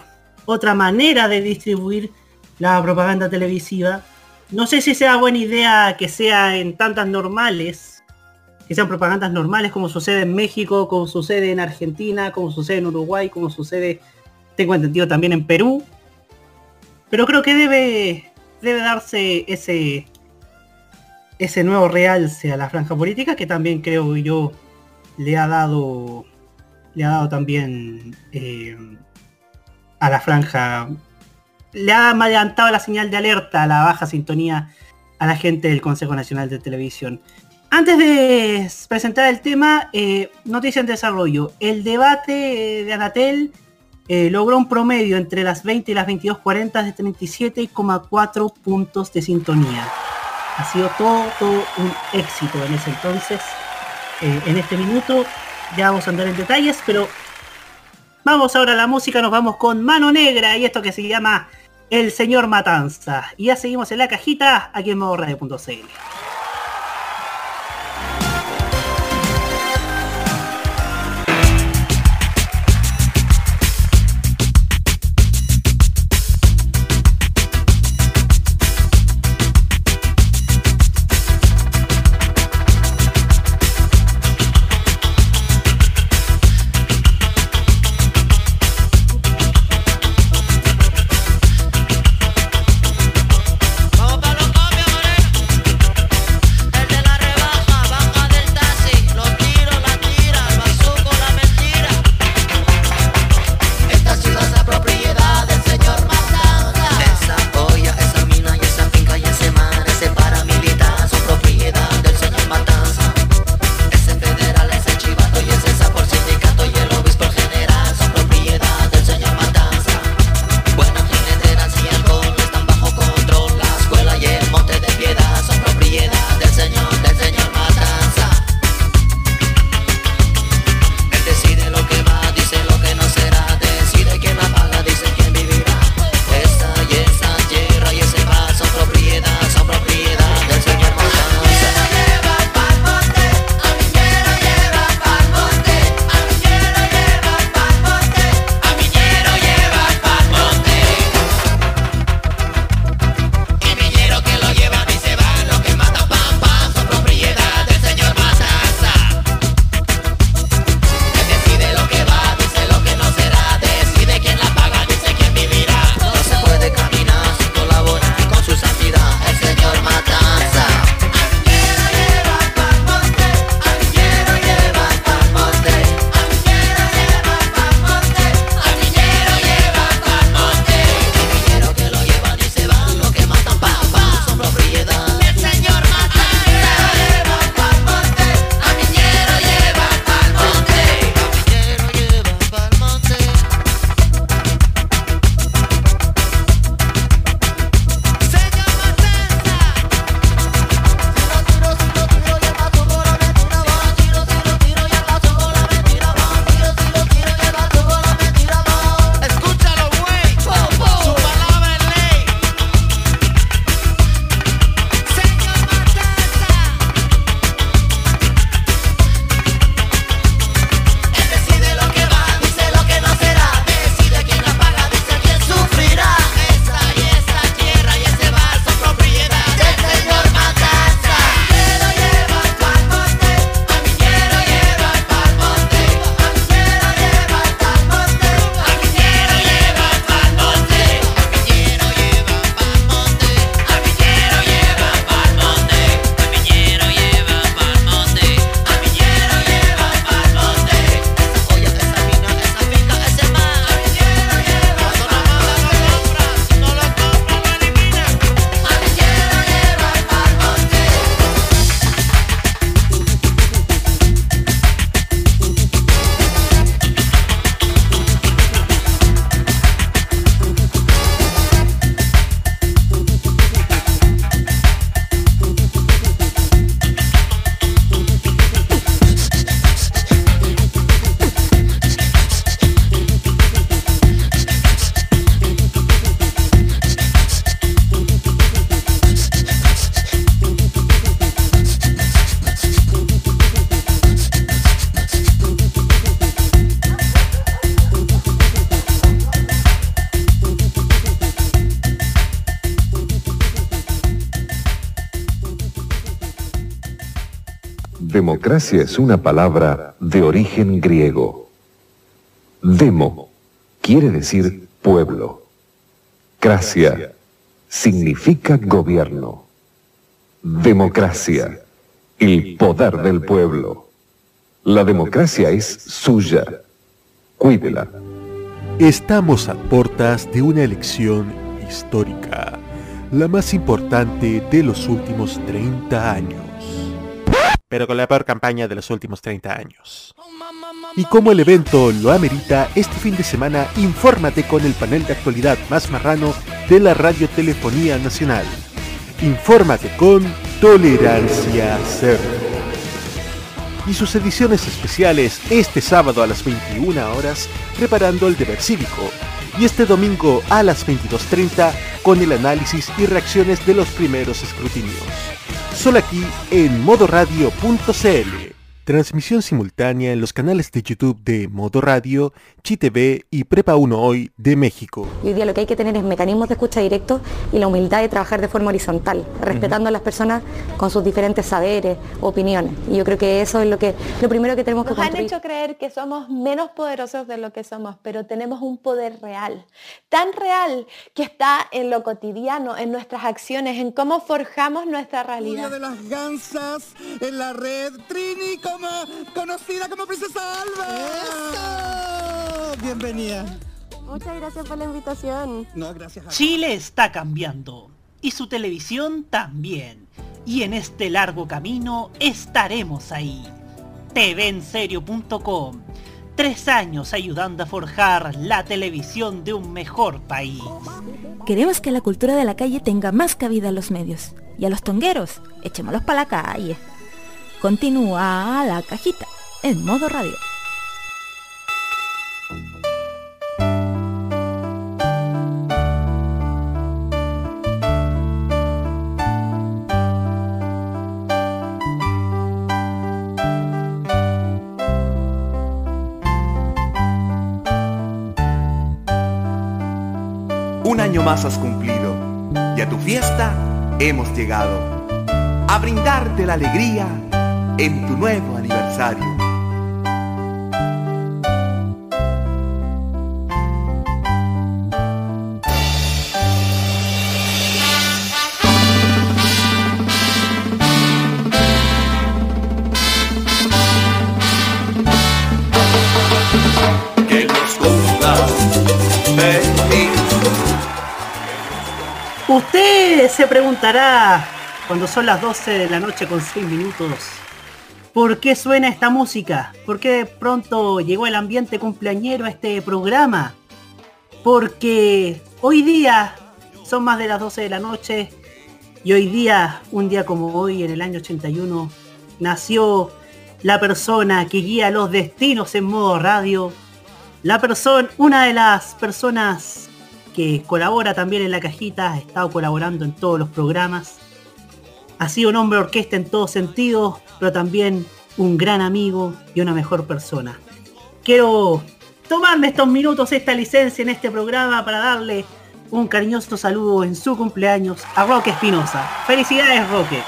otra manera de distribuir la propaganda televisiva. No sé si sea buena idea que sea en tantas normales, que sean propagandas normales como sucede en México, como sucede en Argentina, como sucede en Uruguay, como sucede, tengo entendido, también en Perú. Pero creo que debe, debe darse ese, ese nuevo realce a la franja política que también creo yo le ha dado, le ha dado también eh, a la franja le ha adelantado la señal de alerta a la baja sintonía a la gente del Consejo Nacional de Televisión. Antes de presentar el tema, eh, noticia en desarrollo. El debate eh, de Anatel eh, logró un promedio entre las 20 y las 22.40 de 37,4 puntos de sintonía. Ha sido todo, un éxito en ese entonces. Eh, en este minuto ya vamos a andar en detalles, pero vamos ahora a la música, nos vamos con Mano Negra y esto que se llama El Señor Matanza. Y ya seguimos en la cajita aquí en modoradio.cl. Democracia es una palabra de origen griego. Demo quiere decir pueblo. Cracia significa gobierno. Democracia, el poder del pueblo. La democracia es suya. Cuídela. Estamos a puertas de una elección histórica, la más importante de los últimos 30 años. Pero con la peor campaña de los últimos 30 años. Y como el evento lo amerita, este fin de semana infórmate con el panel de actualidad más marrano de la Radiotelefonía Nacional. Infórmate con Tolerancia Cero. Y sus ediciones especiales este sábado a las 21 horas preparando el deber cívico. Y este domingo a las 22.30 con el análisis y reacciones de los primeros escrutinios. Solo aquí en modoradio.cl. Transmisión simultánea en los canales de YouTube de Modo Radio, ChiTV y Prepa 1 Hoy de México. Y hoy día lo que hay que tener es mecanismos de escucha directo y la humildad de trabajar de forma horizontal, respetando a las personas con sus diferentes saberes, opiniones. Y yo creo que eso es lo que lo primero que tenemos que Nos han construir. hecho creer que somos menos poderosos de lo que somos, pero tenemos un poder real, tan real que está en lo cotidiano, en nuestras acciones, en cómo forjamos nuestra realidad. de las gansas en la red Trini como conocida como Princesa Alba. Bienvenida. Muchas gracias por la invitación. No, gracias a Chile está cambiando y su televisión también. Y en este largo camino estaremos ahí. TVenserio.com. Tres años ayudando a forjar la televisión de un mejor país. Queremos que la cultura de la calle tenga más cabida en los medios. Y a los tongueros, echémoslos para la calle. Continúa la cajita en modo radio. Un año más has cumplido y a tu fiesta hemos llegado a brindarte la alegría en tu nuevo aniversario. Que nos cumplas feliz. Usted se preguntará, cuando son las 12 de la noche con 6 minutos, ¿por qué suena esta música? ¿Por qué de pronto llegó el ambiente cumpleañero a este programa? Porque hoy día son más de las 12 de la noche y hoy día, un día como hoy, en el año 81, nació la persona que guía los destinos en modo radio, la persona, una de las personas que colabora también en la cajita, ha estado colaborando en todos los programas. Ha sido un hombre orquesta en todos sentidos, pero también un gran amigo y una mejor persona. Quiero tomarme estos minutos, esta licencia en este programa para darle un cariñoso saludo en su cumpleaños a Roque Espinosa. Felicidades, Roque.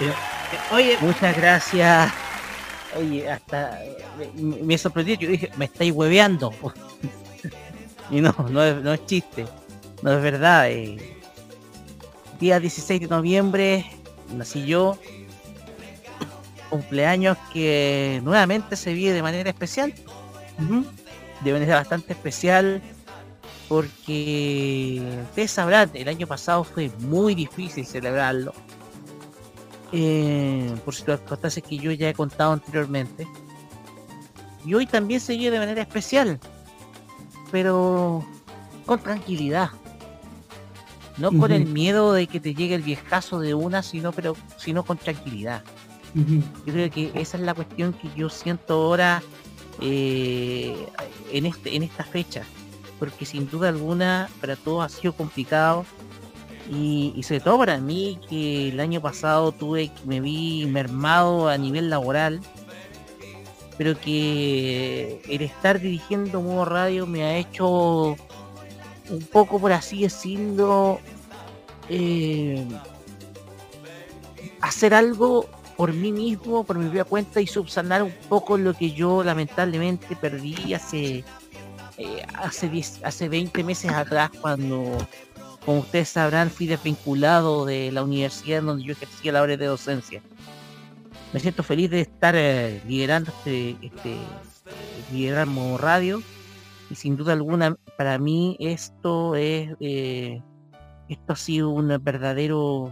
Eh, oye, Muchas gracias. Oye, hasta eh, me, me sorprendió, yo dije, me estáis hueveando. y no, no es, no es chiste. No es verdad. eh. Día 16 de noviembre nací yo. Cumpleaños que nuevamente se vive de manera especial. De manera bastante especial. Porque ustedes sabrán, el año pasado fue muy difícil celebrarlo eh, por circunstancias que yo ya he contado anteriormente. Y hoy también se vive de manera especial, pero con tranquilidad. No con el miedo de que te llegue el viejazo de una, sino, pero, sino con tranquilidad. Yo creo que esa es la cuestión que yo siento ahora eh, en, este, en esta fecha. Porque sin duda alguna para todos ha sido complicado. Y, y sobre todo para mí que el año pasado tuve me vi mermado a nivel laboral. Pero que el estar dirigiendo modo radio me ha hecho un poco por así decirlo eh, hacer algo por mí mismo, por mi propia cuenta y subsanar un poco lo que yo lamentablemente perdí hace eh, hace 10, hace 20 meses atrás cuando como ustedes sabrán fui desvinculado de la universidad donde yo ejercía la hora de docencia. Me siento feliz de estar eh, liderando este, este lideramos radio y sin duda alguna para mí esto es eh, esto ha sido un verdadero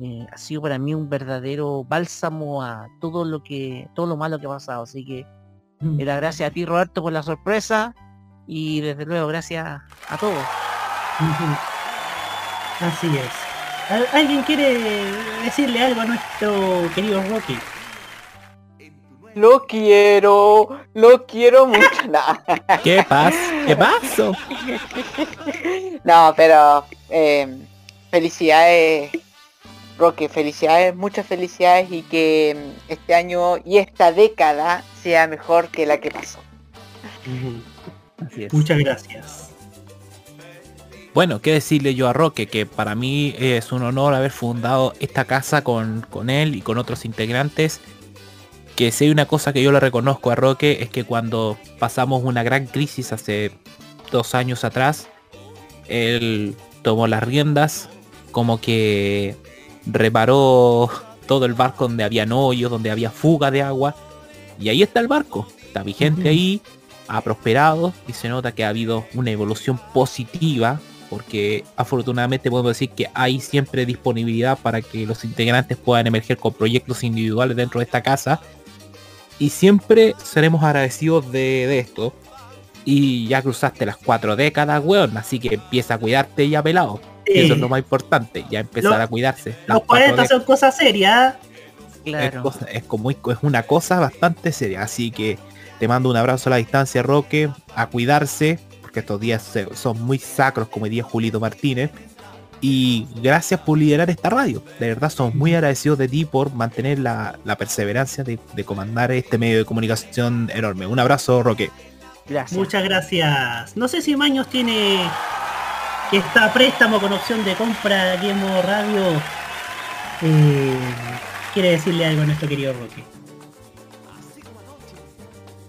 eh, ha sido para mí un verdadero bálsamo a todo lo que todo lo malo que ha pasado así que era gracias a ti Roberto por la sorpresa y desde luego gracias a todos Así es. ¿Al- ¿Alguien quiere decirle algo a nuestro querido Rocky? Lo quiero, lo quiero mucho. No. ¿Qué pasa? ¿Qué pasó? No, pero eh, felicidades, Roque, felicidades, muchas felicidades y que mm, este año y esta década sea mejor que la que pasó. Muchas gracias. Bueno, qué decirle yo a Roque, que para mí es un honor haber fundado esta casa con, con él y con otros integrantes. Que si hay una cosa que yo le reconozco a Roque es que cuando pasamos una gran crisis hace dos años atrás, él tomó las riendas, como que reparó todo el barco donde había hoyos, donde había fuga de agua. Y ahí está el barco, está vigente ahí, ha prosperado y se nota que ha habido una evolución positiva porque afortunadamente podemos decir que hay siempre disponibilidad para que los integrantes puedan emerger con proyectos individuales dentro de esta casa y siempre seremos agradecidos de, de esto y ya cruzaste las cuatro décadas weón así que empieza a cuidarte ya pelado Sí. eso es lo más importante ya empezar Lo- a cuidarse Los cuatro 40 son cosas serias. es, cosa- es como es una cosa bastante seria. Así que te mando un abrazo a la distancia, Roque, a cuidarse, porque estos días son muy sacros, como diría Julito Martínez. Y gracias por liderar esta radio. De verdad, somos muy agradecidos de ti por mantener la, la perseverancia de, de comandar este medio de comunicación enorme. Un abrazo, Roque. Muchas gracias. No sé si Maños tiene que está a préstamo con opción de compra aquí en modo radio. Eh, quiere decirle algo a nuestro querido Roque.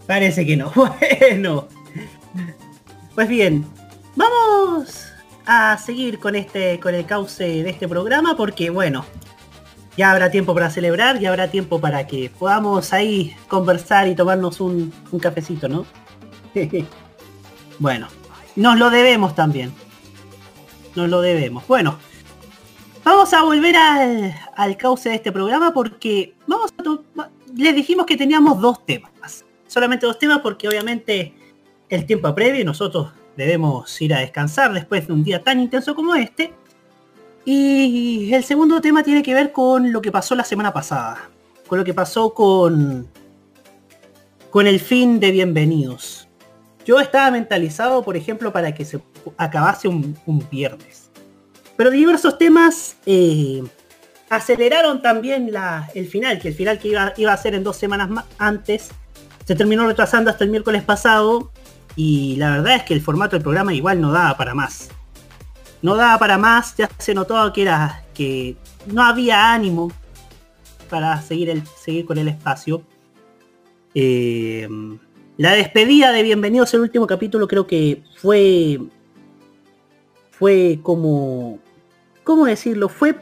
Parece que no. Bueno. Pues bien, vamos a seguir con este con el cauce de este programa porque bueno, ya habrá tiempo para celebrar, ya habrá tiempo para que podamos ahí conversar y tomarnos un, un cafecito, ¿no? bueno, nos lo debemos también. Nos lo debemos. Bueno, vamos a volver al, al cauce de este programa porque vamos a les dijimos que teníamos dos temas. Solamente dos temas porque obviamente el tiempo apremia y nosotros debemos ir a descansar después de un día tan intenso como este. Y el segundo tema tiene que ver con lo que pasó la semana pasada. Con lo que pasó con, con el fin de Bienvenidos. Yo estaba mentalizado, por ejemplo, para que se acabase un, viernes. Pero diversos temas eh, aceleraron también la- el final, que el final que iba, iba a ser en dos semanas más antes, se terminó retrasando hasta el miércoles pasado. Y la verdad es que el formato del programa igual no daba para más. No daba para más, ya se notó que era que no había ánimo para seguir, el, seguir con el espacio. Eh, la despedida de Bienvenidos el último capítulo creo que fue fue como ¿cómo decirlo? Fue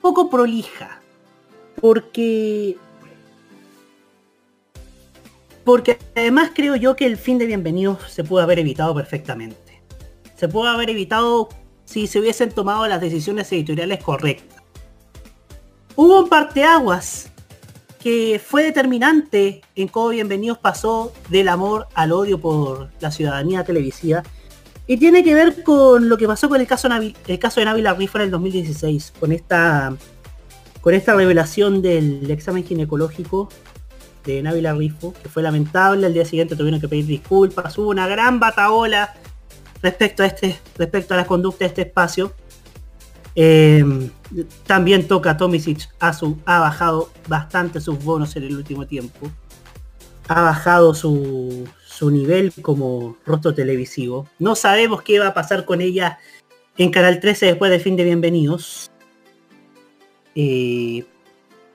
poco prolija. Porque porque además creo yo que el fin de Bienvenidos se pudo haber evitado perfectamente. Se pudo haber evitado si se hubiesen tomado las decisiones editoriales correctas. Hubo un parteaguas que fue determinante en cómo Bienvenidos pasó del amor al odio por la ciudadanía televisiva y tiene que ver con lo que pasó con el caso, el caso de Návila Rifa en el 2016, con esta, con esta revelación del examen ginecológico de Návila Rifo, que fue lamentable, al día siguiente tuvieron que pedir disculpas, hubo una gran bataola respecto a este, respecto a la conducta de este espacio. Eh, también toca Tomisic ha, su- ha bajado bastante sus bonos en el último tiempo. Ha bajado su, su nivel como rostro televisivo. No sabemos qué va a pasar con ella en Canal 13 después del fin de Bienvenidos. Eh,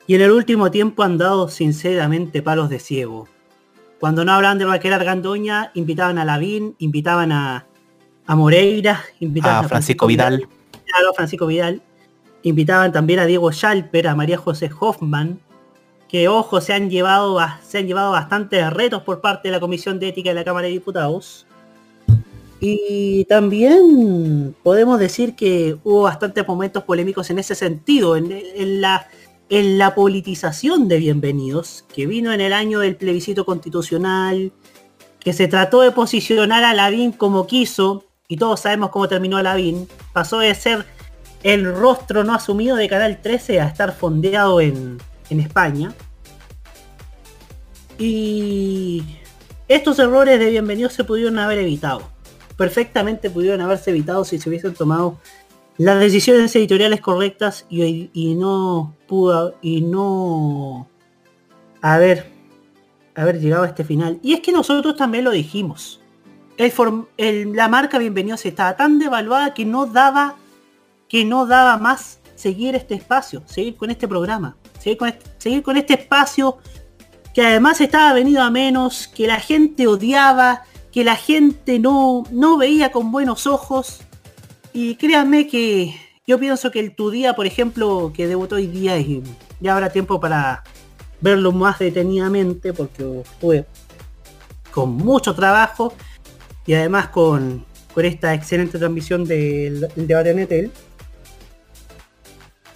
Y en el último tiempo han dado sinceramente palos de ciego. Cuando no hablaban de Raquel Argandoña, invitaban a Lavín, invitaban a, a Moreira, invitaban A Francisco Vidal. Claro, Francisco Vidal. Invitaban también a Diego Schalper, a María José Hoffman, que ojo, se han llevado, se han llevado bastantes retos por parte de la Comisión de Ética de la Cámara de Diputados. Y también podemos decir que hubo bastantes momentos polémicos en ese sentido, en, en la, en la politización de Bienvenidos, que vino en el año del plebiscito constitucional, que se trató de posicionar a Lavín como quiso, y todos sabemos cómo terminó Lavín, pasó de ser el rostro no asumido de Canal 13 a estar fondeado en, en España. Y estos errores de bienvenidos se pudieron haber evitado. Perfectamente pudieron haberse evitado si se hubiesen tomado las decisiones editoriales correctas y, no pudo y no haber haber llegado a este final. Y es que nosotros también lo dijimos. El form- el- la marca Bienvenidos estaba tan devaluada que no daba que no daba más seguir este espacio, seguir con este programa, seguir con este, seguir con este espacio que además estaba venido a menos, que la gente odiaba, que la gente no, no veía con buenos ojos. Y créanme que yo pienso que el Tu Día, por ejemplo, que debutó hoy día y ya habrá tiempo para verlo más detenidamente porque estuve con mucho trabajo y además con, con esta excelente transmisión del, debate en Etel.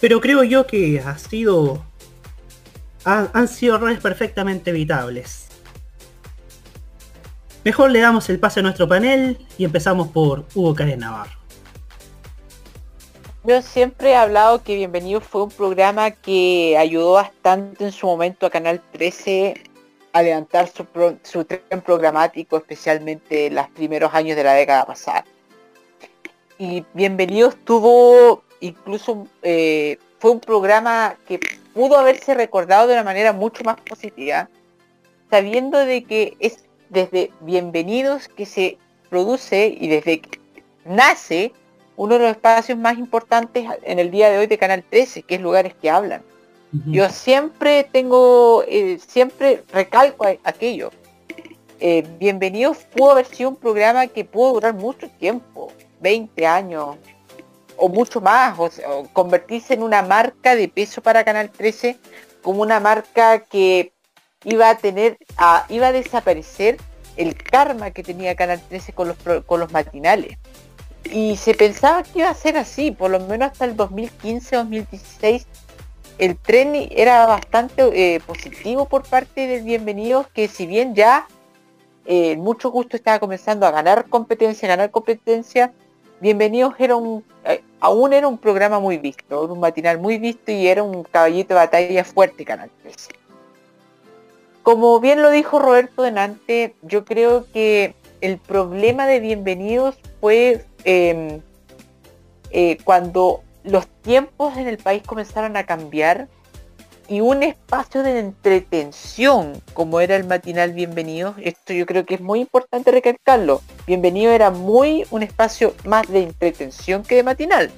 Pero creo yo que ha sido han, han sido errores perfectamente evitables. Mejor le damos el pase a nuestro panel y empezamos por Hugo Karen Navarro. Yo siempre he hablado que Bienvenido fue un programa que ayudó bastante en su momento a Canal 13 a levantar su, su tren programático, especialmente en los primeros años de la década pasada. Y Bienvenido estuvo incluso, eh, fue un programa que pudo haberse recordado de una manera mucho más positiva, sabiendo de que es desde Bienvenidos que se produce y desde que nace uno de los espacios más importantes en el día de hoy de Canal 13, que es Lugares que Hablan. Yo siempre tengo, eh, siempre recalco a- aquello. Eh, Bienvenidos pudo haber sido un programa que pudo durar mucho tiempo, 20 años o mucho más, o, convertirse en una marca de peso para Canal 13, como una marca que iba a tener, a- iba a desaparecer el karma que tenía Canal 13 con los, pro- con los matinales. Y se pensaba que iba a ser así, por lo menos hasta el 2015-2016 el tren era bastante eh, positivo por parte del Bienvenidos, que si bien ya eh, mucho gusto estaba comenzando a ganar competencia, ganar competencia, Bienvenidos era un, eh, aún era un programa muy visto, un matinal muy visto y era un caballito de batalla fuerte Canal 13. Como bien lo dijo Roberto delante, yo creo que el problema de Bienvenidos fue eh, eh, cuando los tiempos en el país comenzaron a cambiar y un espacio de entretención como era el matinal Bienvenidos, esto yo creo que es muy importante recalcarlo, Bienvenido era muy un espacio más de entretención que de matinal.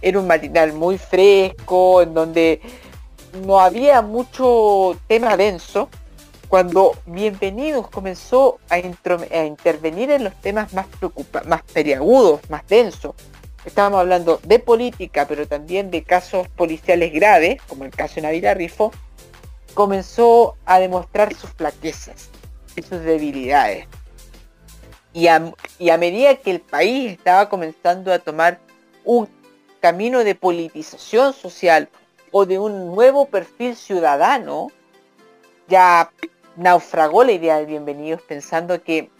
Era un matinal muy fresco, en donde no había mucho tema denso. Cuando Bienvenidos comenzó a, intervenir en los temas más preocupa más peliagudos, más densos, estábamos hablando de política, pero también de casos policiales graves, como el caso de Navila Rifo, comenzó a demostrar sus flaquezas y sus debilidades. Y a medida que el país estaba comenzando a tomar un camino de politización social o de un nuevo perfil ciudadano, ya naufragó la idea de bienvenidos pensando que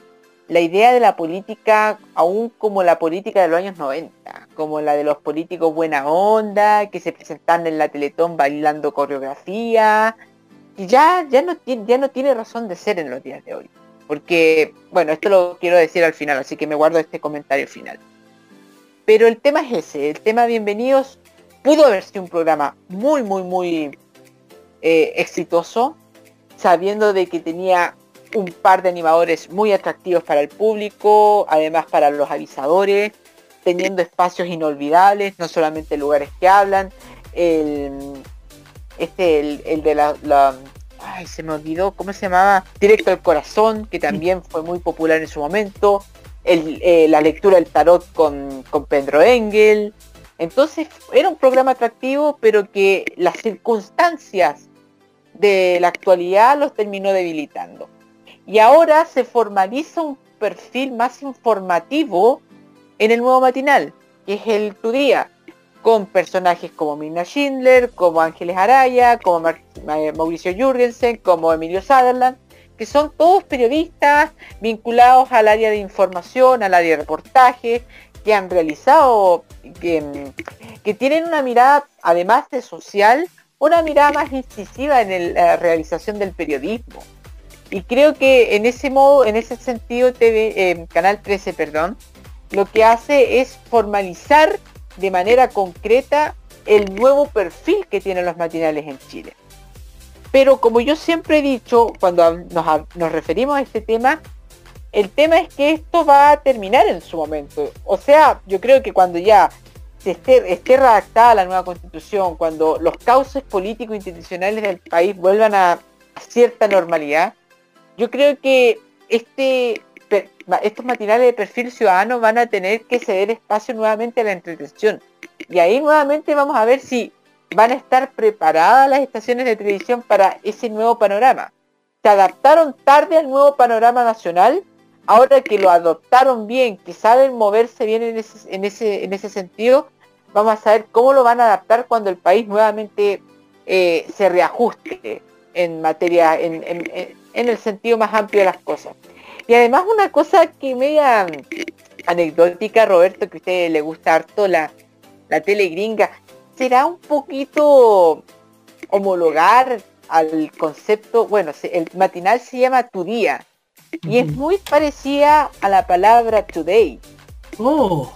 la idea de la política, aún como la política de los años 90, como la de los políticos buena onda, que se presentan en la Teletón bailando coreografía, y ya, ya, no ya no tiene razón de ser en los días de hoy. Porque, bueno, esto lo quiero decir al final, así que me guardo este comentario final. Pero el tema es ese, el tema Bienvenidos pudo haber sido un programa muy, muy, muy eh, exitoso, sabiendo de que tenía un par de animadores muy atractivos para el público, además para los avisadores, teniendo espacios inolvidables, no solamente lugares que hablan, el, este, el, el de la, ay, se me olvidó, ¿cómo se llamaba? Directo al corazón, que también fue muy popular en su momento, eh, la lectura del tarot con, con Pedro Engel. Entonces era un programa atractivo, pero que las circunstancias de la actualidad los terminó debilitando. Y ahora se formaliza un perfil más informativo en el nuevo matinal, que es el Tu Día, con personajes como Mina Schindler, como Ángeles Araya, como Mauricio Jürgensen, como Emilio Sutherland, que son todos periodistas vinculados al área de información, al área de reportaje, que han realizado, que, que tienen una mirada, además de social, una mirada más incisiva en la realización del periodismo. Y creo que en ese modo, en ese sentido, TV, eh, Canal 13, perdón, lo que hace es formalizar de manera concreta el nuevo perfil que tienen los matinales en Chile. Pero como yo siempre he dicho, cuando nos referimos a este tema, el tema es que esto va a terminar en su momento. O sea, yo creo que cuando ya se esté, esté redactada la nueva constitución, cuando los cauces políticos institucionales del país vuelvan a, cierta normalidad, yo creo que este, estos matinales de perfil ciudadano van a tener que ceder espacio nuevamente a la entretención. Y ahí nuevamente vamos a ver si van a estar preparadas las estaciones de televisión para ese nuevo panorama. Se adaptaron tarde al nuevo panorama nacional, ahora que lo adoptaron bien, que saben moverse bien en ese, en ese, en ese sentido, vamos a saber cómo lo van a adaptar cuando el país nuevamente eh, se reajuste en materia, en, en- en- en el sentido más amplio de las cosas. Y además una cosa que media mm, anecdótica, Roberto, que a usted le gusta harto la, la tele gringa, será un poquito homologar al concepto, bueno, el matinal se llama Tu Día y es muy parecida a la palabra Today. Oh.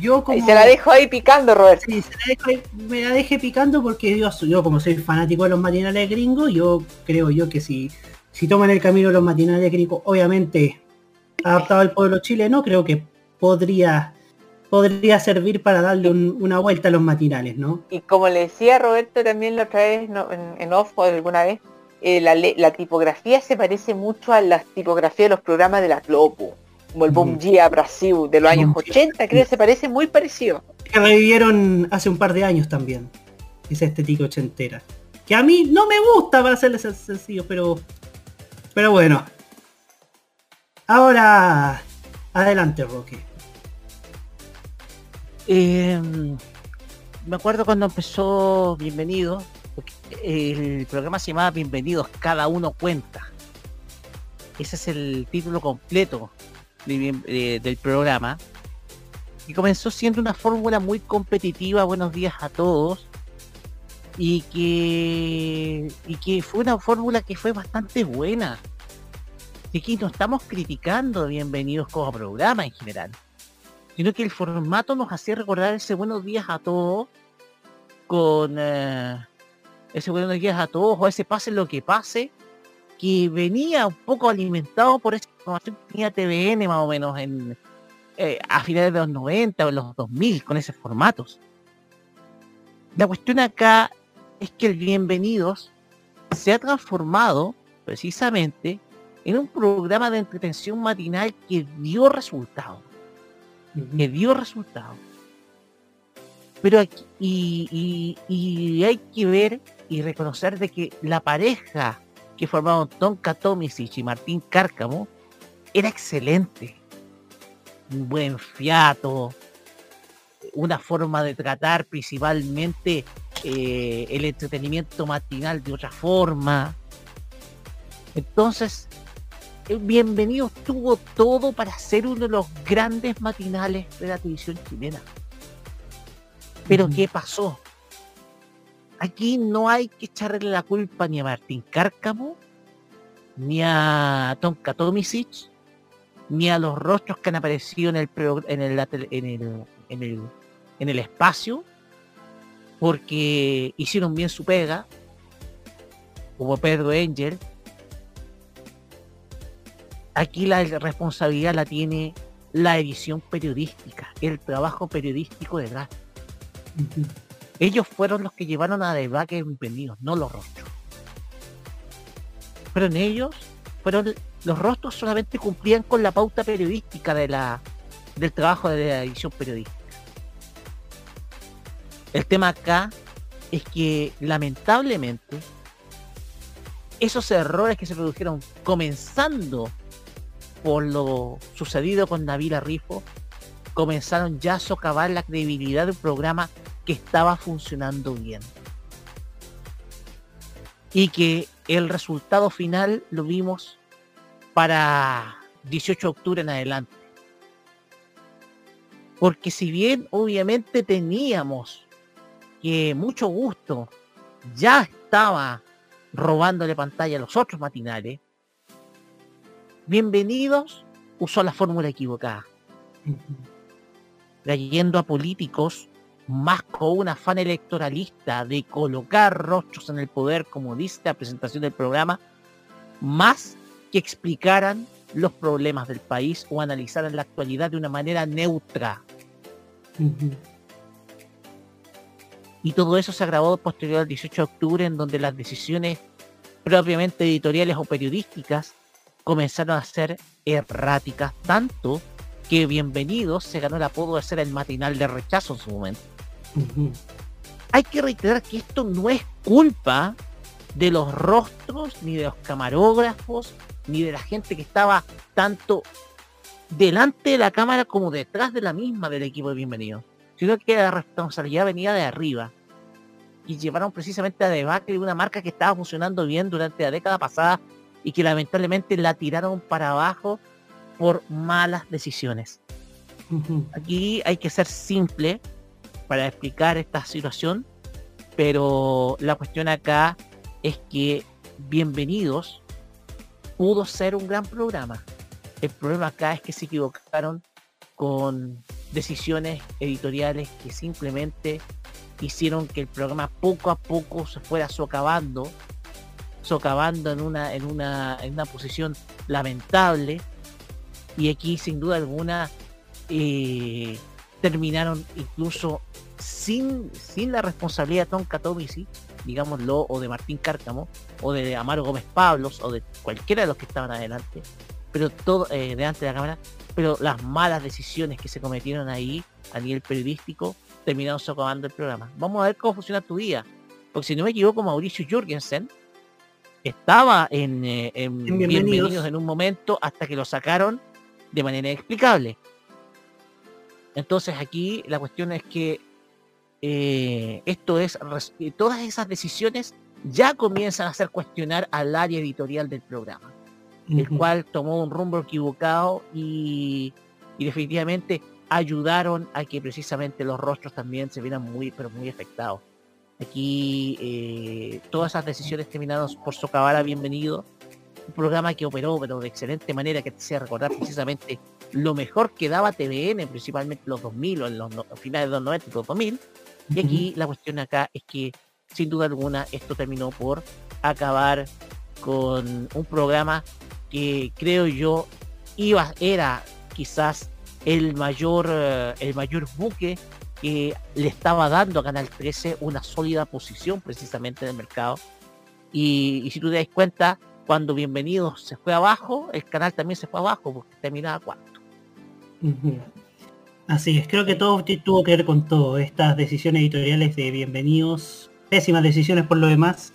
Yo como... Y se la dejo ahí picando, Roberto. Sí, se la dejo ahí- me la dejé picando porque yo, yo como soy fanático de los matinales gringos, yo creo yo que si, si toman el camino de los matinales gringos, obviamente adaptado al pueblo chileno, creo que podría podría servir para darle un- una vuelta a los matinales, ¿no? Y como le decía Roberto también la otra vez no, en, en off o alguna vez, eh, la, la tipografía se parece mucho a la tipografía de los programas de la Globo, como el Bom Dia Brasil de los años 80, creo que se parece muy parecido. Que revivieron hace un par de años también. Esa estética ochentera. Que a mí no me gusta para serles sen- sencillo, pero. Pero bueno. Ahora. Adelante, Roque. Eh, me acuerdo cuando empezó Bienvenidos, porque el programa se llamaba Bienvenidos, cada uno cuenta. Ese es el título completo del programa. Y comenzó siendo una fórmula muy competitiva, buenos días a todos. Y que, y que fue una fórmula que fue bastante buena. Y que no estamos criticando Bienvenidos como programa en general sino que el formato nos hacía recordar ese buenos días a todos con eh, ese buenos días a todos o ese pase lo que pase que venía un poco alimentado por esa información que tenía TVN más o menos en eh, a finales de los 90 o en los 2000 con esos formatos. La cuestión acá es que el Bienvenidos se ha transformado precisamente en un programa de entretención matinal que dio resultados que dio resultados. Pero aquí, y, y- y hay que ver y reconocer de que la pareja que formaron Tonka Tomisic y Martín Cárcamo era excelente. Un buen fiato, una forma de tratar principalmente eh, el entretenimiento matinal de otra forma. Entonces, el Bienvenido tuvo todo para ser uno de los grandes matinales de la televisión chilena. Pero ¿qué pasó? Aquí no hay que echarle la culpa ni a Martín Cárcamo, ni a Tonka Tomisic, ni a los rostros que han aparecido en el, en el, en el, en el, espacio, porque hicieron bien su pega, como Pedro Angel, aquí la responsabilidad la tiene la edición periodística, el trabajo periodístico detrás. Ellos fueron los que llevaron a debate bienvenidos, no los rostros. Fueron ellos, fueron los rostros solamente cumplían con la pauta periodística de la del trabajo de la edición periodística. El tema acá es que lamentablemente esos errores que se produjeron comenzando por lo sucedido con Navila Rifo, comenzaron ya a socavar la credibilidad de un programa que estaba funcionando bien. Y que el resultado final lo vimos para 18 de octubre en adelante. Porque si bien obviamente teníamos que mucho gusto ya estaba robándole pantalla a los otros matinales, bienvenidos usó la fórmula equivocada. Trayendo a políticos más con un afán electoralista de colocar rostros en el poder, como dice la presentación del programa, más que explicaran los problemas del país o analizaran la actualidad de una manera neutra. Y todo eso se agravó posterior al 18 de octubre, en donde las decisiones propiamente editoriales o periodísticas comenzaron a ser erráticas, tanto que Bienvenidos se ganó el apodo de ser el matinal de rechazo en su momento. Hay que reiterar que esto no es culpa de los rostros, ni de los camarógrafos, ni de la gente que estaba tanto delante de la cámara como detrás de la misma del equipo de Bienvenido, sino que la responsabilidad venía de arriba. Y llevaron precisamente a debacle una marca que estaba funcionando bien durante la década pasada y que lamentablemente la tiraron para abajo por malas decisiones. Aquí hay que ser simple para explicar esta situación, pero la cuestión acá es que Bienvenidos pudo ser un gran programa. El problema acá es que se equivocaron con decisiones editoriales que simplemente hicieron que el programa poco a poco se fuera socavando, socavando en una, en una, en una posición lamentable. Y aquí sin duda alguna eh, terminaron incluso sin, sin la responsabilidad de Tom Katomisi, digámoslo, o de Martín Cárcamo, o de Amaro Gómez Pablos, o de cualquiera de los que estaban adelante, pero todo eh, delante de la cámara, pero las malas decisiones que se cometieron ahí a nivel periodístico terminaron socavando el programa. Vamos a ver cómo funciona tu día. Porque si no me equivoco, Mauricio Jürgensen estaba en, eh, en bienvenidos. en un momento hasta que lo sacaron de manera inexplicable. Entonces aquí la cuestión es que eh, esto es, todas esas decisiones ya comienzan a hacer cuestionar al área editorial del programa, el cual tomó un rumbo equivocado y, definitivamente ayudaron a que precisamente los rostros también se vieran muy, pero muy afectados. Aquí eh, todas esas decisiones terminaron por socavar a Bienvenido, un programa que operó pero de excelente manera, que te hacía recordar precisamente lo mejor que daba TVN, principalmente los 2000 o en los finales de los 90 y los 2000. Y aquí la cuestión acá es que sin duda alguna esto terminó por acabar con un programa que creo yo iba era quizás el mayor eh, el mayor buque que le estaba dando a Canal 13 una sólida posición precisamente en el mercado. Y, si tú te das cuenta cuando Bienvenidos se fue abajo el canal también se fue abajo porque terminaba cuarto Así es, creo que todo tuvo que ver con todo. Estas decisiones editoriales de bienvenidos, pésimas decisiones por lo demás.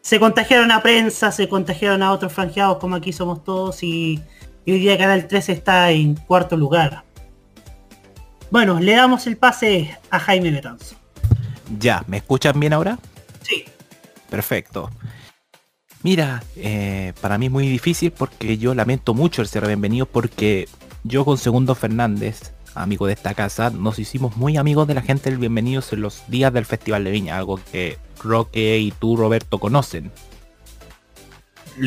Se contagiaron a prensa, se contagiaron a otros franjeados como aquí somos todos y, hoy día Canal 13 está en cuarto lugar. Bueno, le damos el pase a Jaime Betanzo. Ya, ¿me escuchan bien ahora? Sí. Perfecto. Mira, eh, para mí es muy difícil porque yo lamento mucho el ser bienvenido porque yo con Segundo Fernández, amigo de esta casa, nos hicimos muy amigos de la gente del Bienvenidos en los días del Festival de Viña, algo que Roque y tú, Roberto, conocen.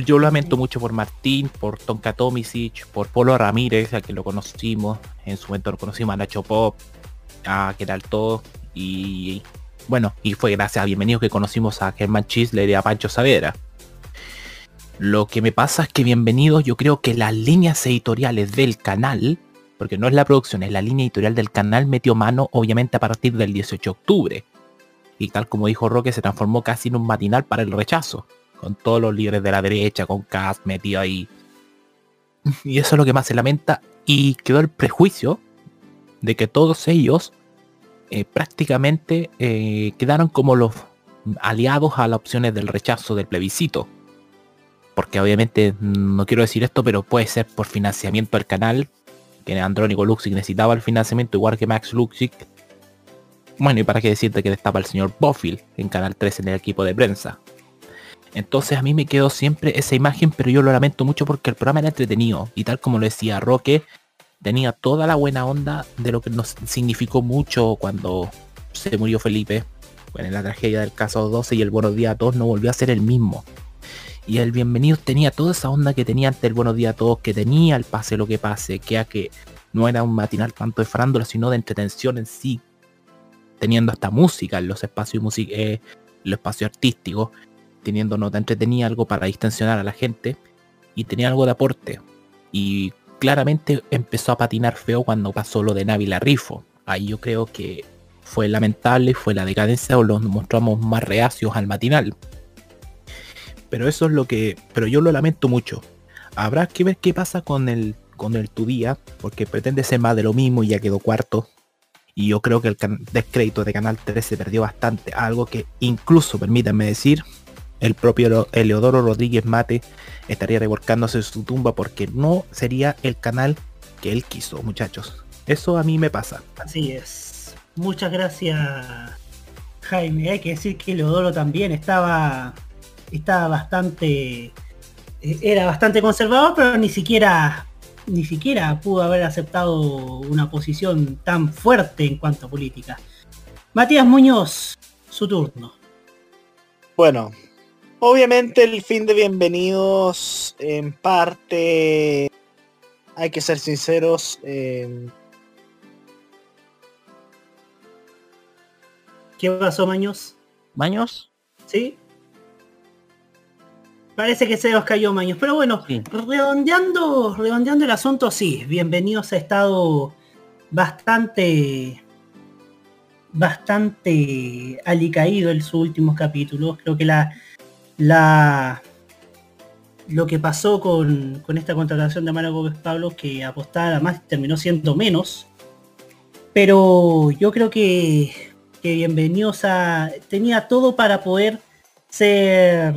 Yo lamento mucho por Martín, por Tonka Tomisic, por Polo Ramírez, a quien lo conocimos. En su momento lo conocimos a Nacho Pop, a todo. Y bueno, y fue gracias a Bienvenidos que conocimos a Germán Chisler y a Pancho Saavedra. Lo que me pasa es que bienvenidos, yo creo que las líneas editoriales del canal, porque no es la producción, es la línea editorial del canal, metió mano obviamente a partir del 18 de octubre. y tal como dijo Roque, se transformó casi en un matinal para el rechazo, con todos los líderes de la derecha, con Cas metido ahí. Y eso es lo que más se lamenta. Y quedó el prejuicio de que todos ellos eh, prácticamente eh, quedaron como los aliados a las opciones del rechazo del plebiscito. Porque obviamente no quiero decir esto, pero puede ser por financiamiento del canal, que Andrónico Luxic necesitaba el financiamiento igual que Max Luxic. Bueno, y para qué decirte que estaba el señor Bofill en Canal 3 en el equipo de prensa. Entonces a mí me quedó siempre esa imagen, pero yo lo lamento mucho porque el programa era entretenido. Y tal como lo decía Roque, tenía toda la buena onda de lo que nos significó mucho cuando se murió Felipe. Bueno, en la tragedia del caso 12 y el Buenos Días a Todos no volvió a ser el mismo. Y el Bienvenido tenía toda esa onda que tenía ante el Buenos Días a Todos, que tenía el pase lo que pase, que a que no era un matinal tanto de farándula, sino de entretención en sí. Teniendo hasta música en los espacios, eh, los espacios artísticos teniendo nota entretenida, algo para distensionar a la gente y tenía algo de aporte. Y claramente empezó a patinar feo cuando pasó lo de Navi Rifo. Ahí yo creo que fue lamentable, fue la decadencia o los mostramos más reacios al matinal. Pero eso es lo que, pero yo lo lamento mucho. Habrá que ver qué pasa con el con el tu día, porque pretende ser más de lo mismo y ya quedó cuarto. Y yo creo que el descrédito de Canal 13 se perdió bastante, algo que incluso, permítanme decir, el propio Eleodoro Rodríguez Mate estaría revolcándose en su tumba porque no sería el canal que él quiso, muchachos. Eso a mí me pasa. Así es. Muchas gracias, Jaime. Hay que decir que Eleodoro también estaba, estaba bastante, era bastante conservador, pero ni siquiera, ni siquiera pudo haber aceptado una posición tan fuerte en cuanto a política. Matías Muñoz, su turno. Bueno, Obviamente el fin de bienvenidos en parte, hay que ser sinceros, eh... ¿Qué pasó, Maños? ¿Maños? ¿Sí? Parece que se nos cayó Maños, pero bueno, redondeando, redondeando el asunto, sí, bienvenidos ha estado bastante bastante alicaído en sus últimos capítulos. Creo que la, la lo que pasó con, esta contratación de Mara Gómez Pablo, que apostaba más terminó siendo menos. Pero yo creo que, que bienvenidos a. tenía todo para poder ser.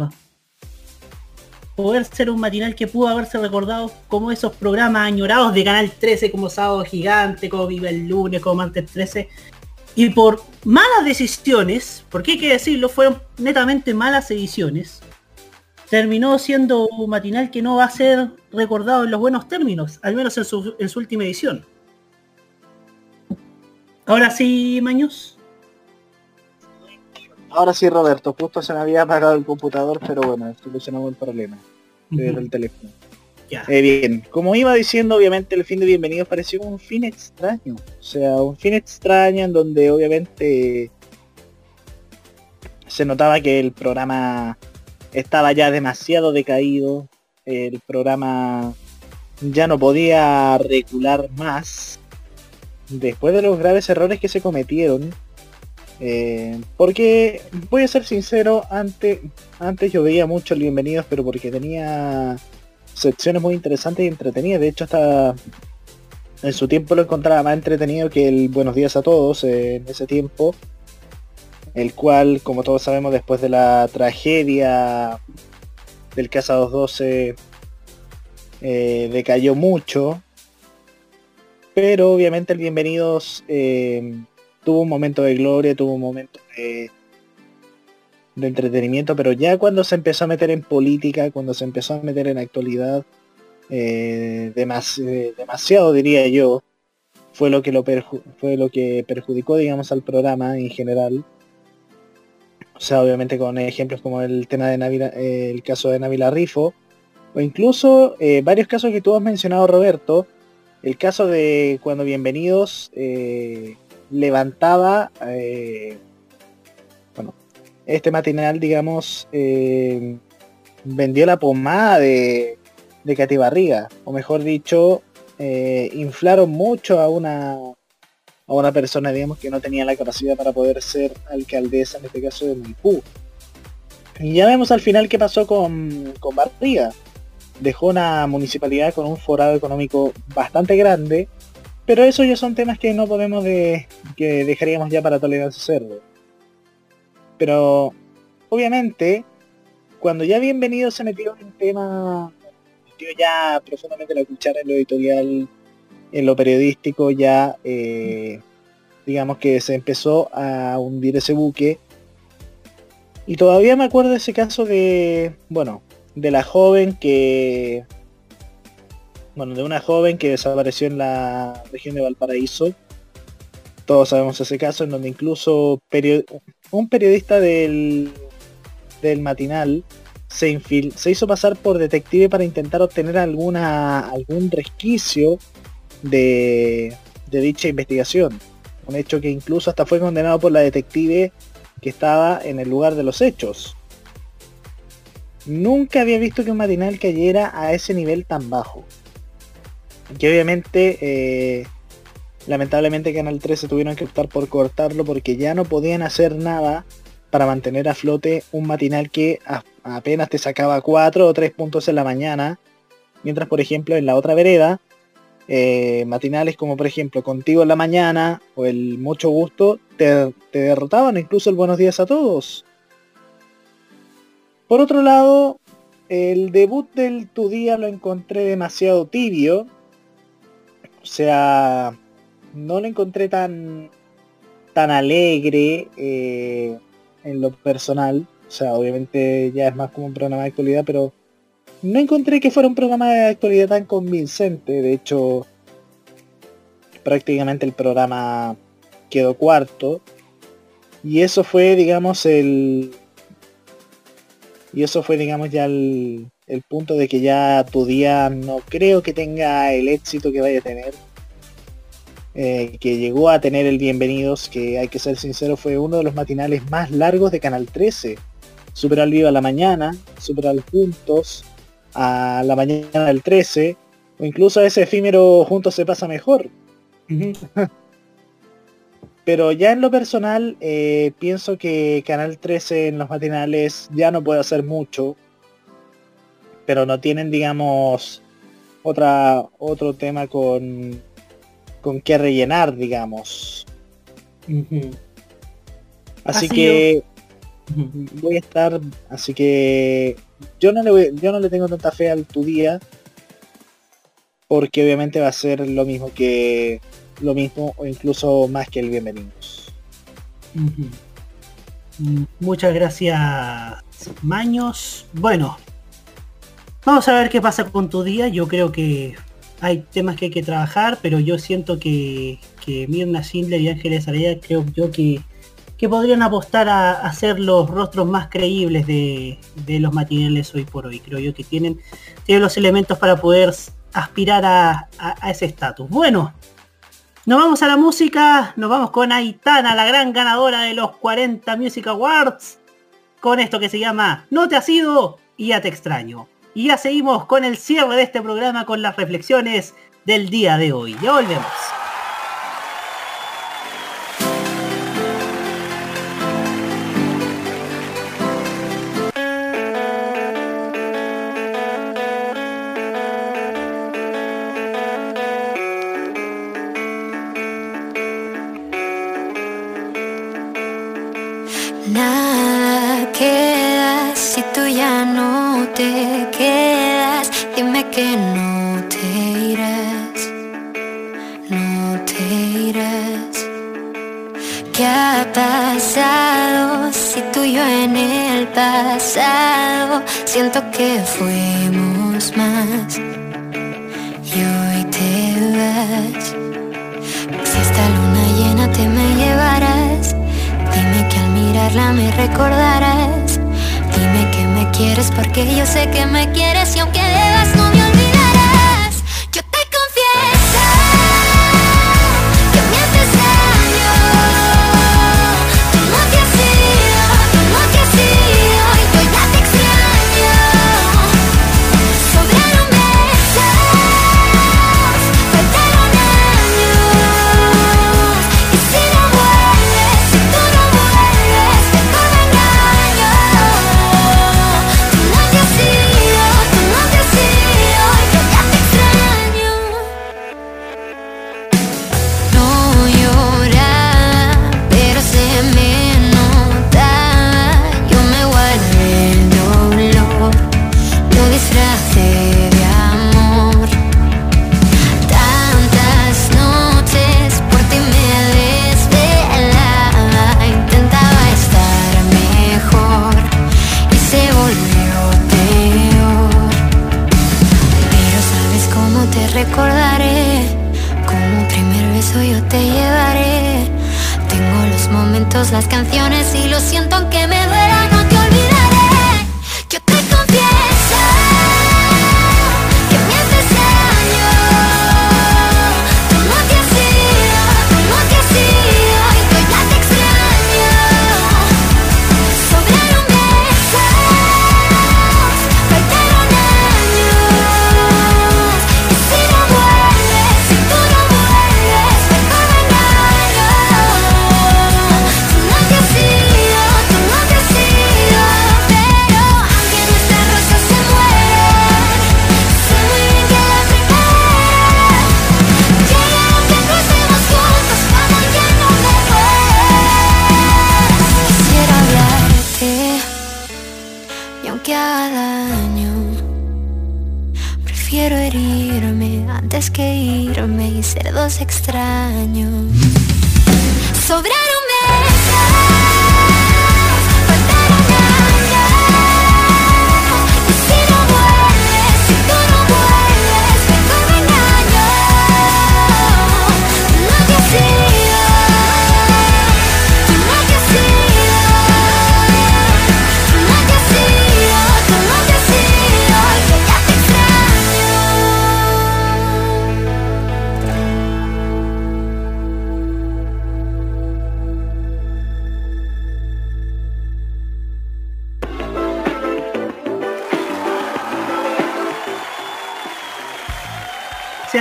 Poder ser un matinal que pudo haberse recordado como esos programas añorados de Canal 13, como Sábado Gigante, como Viva el Lunes, como Martes 13, y por malas decisiones, porque hay que decirlo, fueron netamente malas ediciones, terminó siendo un matinal que no va a ser recordado en los buenos términos, al menos en su, última edición. Ahora sí, Maños. Ahora sí, Roberto. Justo se me había apagado el computador, pero bueno, solucionamos el problema. el teléfono. Eh, bien, como iba diciendo, obviamente el fin de Bienvenidos pareció un fin extraño. O sea, un fin extraño en donde obviamente se notaba que el programa estaba ya demasiado decaído. El programa ya no podía recular más. Después de los graves errores que se cometieron. Eh, porque voy a ser sincero, antes, antes yo veía mucho el Bienvenidos, pero porque tenía secciones muy interesantes y entretenidas. De hecho, hasta en su tiempo lo encontraba más entretenido que el Buenos días a todos en ese tiempo. El cual, como todos sabemos, después de la tragedia del Casa 212 eh, decayó mucho. Pero obviamente el Bienvenidos eh, tuvo un momento de gloria, tuvo un momento de, entretenimiento, pero ya cuando se empezó a meter en política, cuando se empezó a meter en actualidad, eh, eh, demasiado diría yo, fue lo que lo fue lo que perjudicó, digamos, al programa en general. O sea, obviamente con ejemplos como el tema de Navidad, eh, el caso de Navila Rifo, o incluso varios casos que tú has mencionado, Roberto. El caso de cuando Bienvenidos levantaba este matinal, digamos, eh, vendió la pomada de, de Katy Barriga, o mejor dicho, eh, inflaron mucho a una a una persona, digamos, que no tenía la capacidad para poder ser alcaldesa, en este caso de Maipú. Y ya vemos al final qué pasó con, con Barriga. Dejó una municipalidad con un forado económico bastante grande, pero eso ya son temas que no podemos de, que dejaríamos ya para Tolerancia Cerdo. Pero, obviamente, cuando ya bienvenido se metió en tema, metió ya profundamente la cuchara en lo editorial, en lo periodístico, ya eh, digamos que se empezó a hundir ese buque. Y todavía me acuerdo de ese caso de, bueno, de la joven que, bueno, de una joven que desapareció en la región de Valparaíso. Todos sabemos ese caso en donde incluso un periodista del, del matinal se, hizo pasar por detective para intentar obtener alguna algún resquicio de, de dicha investigación. Un hecho que incluso hasta fue condenado por la detective que estaba en el lugar de los hechos. Nunca había visto que un matinal cayera a ese nivel tan bajo. Que obviamente, eh, lamentablemente Canal 13 tuvieron que optar por cortarlo porque ya no podían hacer nada para mantener a flote un matinal que apenas te sacaba 4 o 3 puntos en la mañana. Mientras, por ejemplo, en la otra vereda, eh, matinales como por ejemplo Contigo en la Mañana o el Mucho Gusto, te, te derrotaban incluso el Buenos Días a Todos. Por otro lado, el debut del Tu Día lo encontré demasiado tibio. O sea, no lo encontré tan, tan alegre eh, en lo personal. O sea, obviamente ya es más como un programa de actualidad, pero no encontré que fuera un programa de actualidad tan convincente. De hecho, prácticamente el programa quedó cuarto. Y eso fue, digamos, el, y eso fue, digamos, ya el, punto de que ya tu día no creo que tenga el éxito que vaya a tener. Eh, que llegó a tener el Bienvenidos, que hay que ser sincero, fue uno de los matinales más largos de Canal 13. Super al vivo a la mañana, super al juntos a la mañana del 13, o incluso a ese efímero juntos se pasa mejor. Pero ya en lo personal, eh, pienso que Canal 13 en los matinales ya no puede hacer mucho. Pero no tienen, digamos, otra, otro tema con, con qué rellenar, digamos. Así que voy a estar, así que yo no le yo no le tengo tanta fe al tu día porque obviamente va a ser lo mismo que lo mismo o incluso más que el bienvenidos. Mm, muchas gracias, Maños. Bueno, vamos a ver qué pasa con tu día. Yo creo que hay temas que hay que trabajar, pero yo siento que, que Mirna Schindler y Ángeles Araya creo yo que, que podrían apostar a, hacer los rostros más creíbles de, los matinales hoy por hoy. Creo yo que tienen, tienen los elementos para poder aspirar a, a ese estatus. Bueno, nos vamos a la música, nos vamos con Aitana, la gran ganadora de los 40 Music Awards, con esto que se llama No te has ido y ya te extraño. Y ya seguimos con el cierre de este programa con las reflexiones del día de hoy. Ya volvemos. Antes que irme y ser dos extraños. Sobraron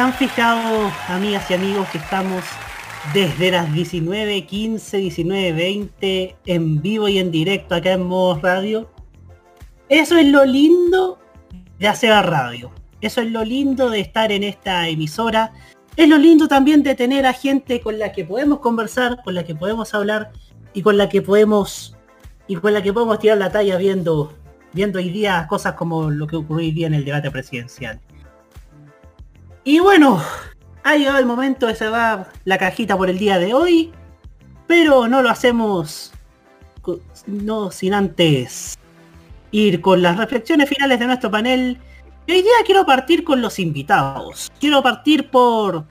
han fijado, amigas y amigos, que estamos desde las 19.15, 19.20 en vivo y en directo acá en Modo Radio? Eso es lo lindo de hacer radio. Eso es lo lindo de estar en esta emisora. Es lo lindo también de tener a gente con la que podemos conversar, con la que podemos hablar y con la que podemos y con la que podemos tirar la talla viendo viendo hoy día cosas como lo que ocurrió hoy día en el debate presidencial. Y bueno, ha llegado el momento de cerrar la cajita por el día de hoy, pero no lo hacemos no sin antes ir con las reflexiones finales de nuestro panel. Y hoy día quiero partir con los invitados. Quiero partir por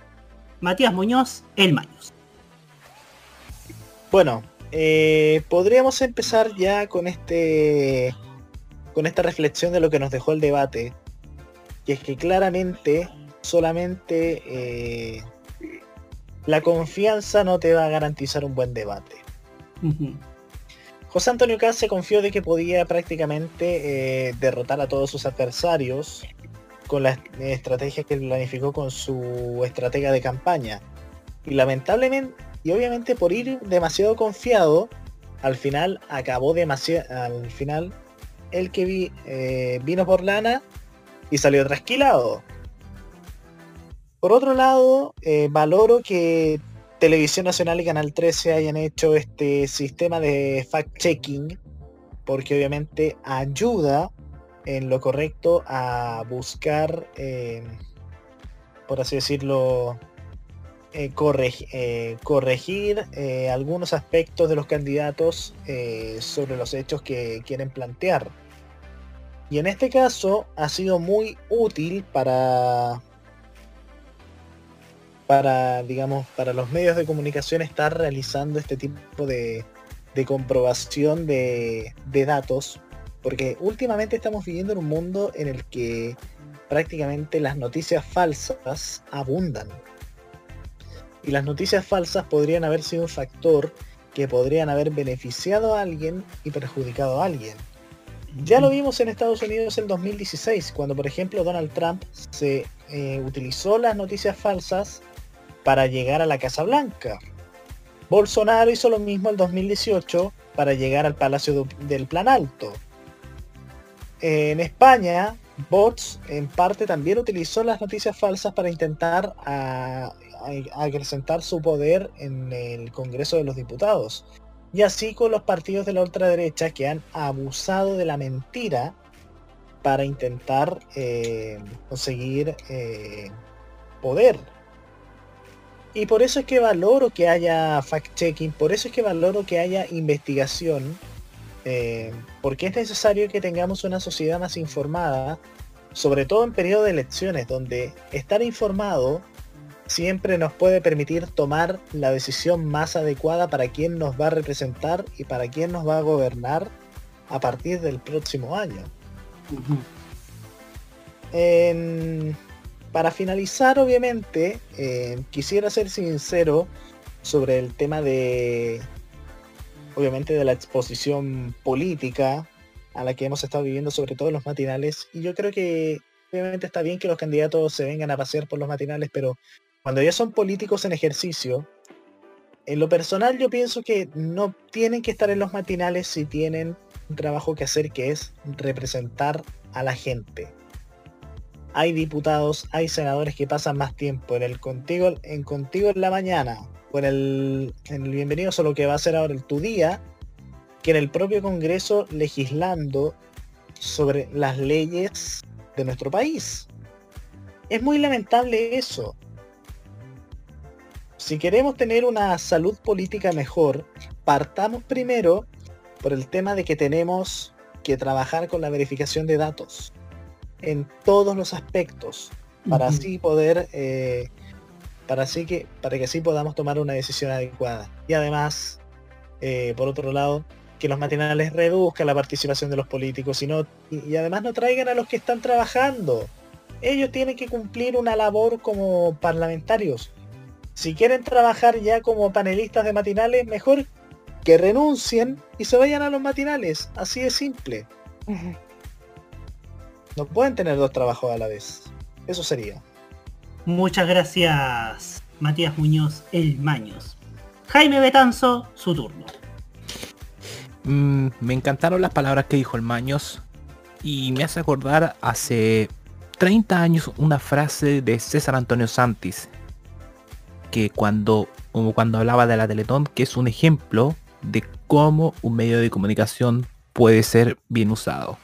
Matías Muñoz, el Maños. Bueno, eh, podríamos empezar ya con este con esta reflexión de lo que nos dejó el debate, que es que claramente solamente eh, la confianza no te va a garantizar un buen debate. José Antonio Caz se confió de que podía prácticamente eh, derrotar a todos sus adversarios con las estrategias que planificó con su estratega de campaña. Y lamentablemente, y obviamente por ir demasiado confiado, al final acabó demasiado, al final el que vi, eh, vino por lana y salió trasquilado. Por otro lado, eh, valoro que Televisión Nacional y Canal 13 hayan hecho este sistema de fact-checking, porque obviamente ayuda en lo correcto a buscar, eh, por así decirlo, eh, eh, corregir algunos aspectos de los candidatos sobre los hechos que quieren plantear. Y en este caso ha sido muy útil para para, digamos, para los medios de comunicación estar realizando este tipo de, de comprobación de, de datos, porque últimamente estamos viviendo en un mundo en el que prácticamente las noticias falsas abundan. Y las noticias falsas podrían haber sido un factor que podrían haber beneficiado a alguien y perjudicado a alguien. Ya lo vimos en Estados Unidos en 2016, cuando por ejemplo Donald Trump se eh, utilizó las noticias falsas para llegar a la Casa Blanca. Bolsonaro hizo lo mismo en 2018 para llegar al Palacio de- del Plan Alto. En España, Bots en parte también utilizó las noticias falsas para intentar a- a- acrecentar su poder en el Congreso de los Diputados. Y así con los partidos de la ultraderecha que han abusado de la mentira para intentar eh, conseguir eh, poder. Y por eso es que valoro que haya fact-checking, por eso es que valoro que haya investigación, eh, porque es necesario que tengamos una sociedad más informada, sobre todo en periodo de elecciones, donde estar informado siempre nos puede permitir tomar la decisión más adecuada para quién nos va a representar y para quién nos va a gobernar a partir del próximo año. En- para finalizar, obviamente, eh, quisiera ser sincero sobre el tema de, obviamente, de la exposición política a la que hemos estado viviendo, sobre todo en los matinales. Y yo creo que, obviamente, está bien que los candidatos se vengan a pasear por los matinales, pero cuando ya son políticos en ejercicio, en lo personal yo pienso que no tienen que estar en los matinales si tienen un trabajo que hacer que es representar a la gente. Hay diputados, hay senadores que pasan más tiempo en el contigo en contigo en la mañana en el, en el bienvenido solo que va a ser ahora el tu día que en el propio Congreso legislando sobre las leyes de nuestro país. Es muy lamentable eso. Si queremos tener una salud política mejor, partamos primero por el tema de que tenemos que trabajar con la verificación de datos en todos los aspectos para así poder eh, para así que para que así podamos tomar una decisión adecuada. Y además eh, por otro lado que los matinales reduzcan la participación de los políticos y, no- y, y además no traigan a los que están trabajando. Ellos tienen que cumplir una labor como parlamentarios. Si quieren trabajar ya como panelistas de matinales mejor que renuncien y se vayan a los matinales. Así de simple no pueden tener dos trabajos a la vez eso sería Muchas gracias, Matías Muñoz, el Maños. Jaime Betanzo, su turno. Mm, me encantaron las palabras que dijo el Maños y me hace acordar hace 30 años una frase de César Antonio Santis que cuando, como cuando hablaba de la Teletón, que es un ejemplo de cómo un medio de comunicación puede ser bien usado.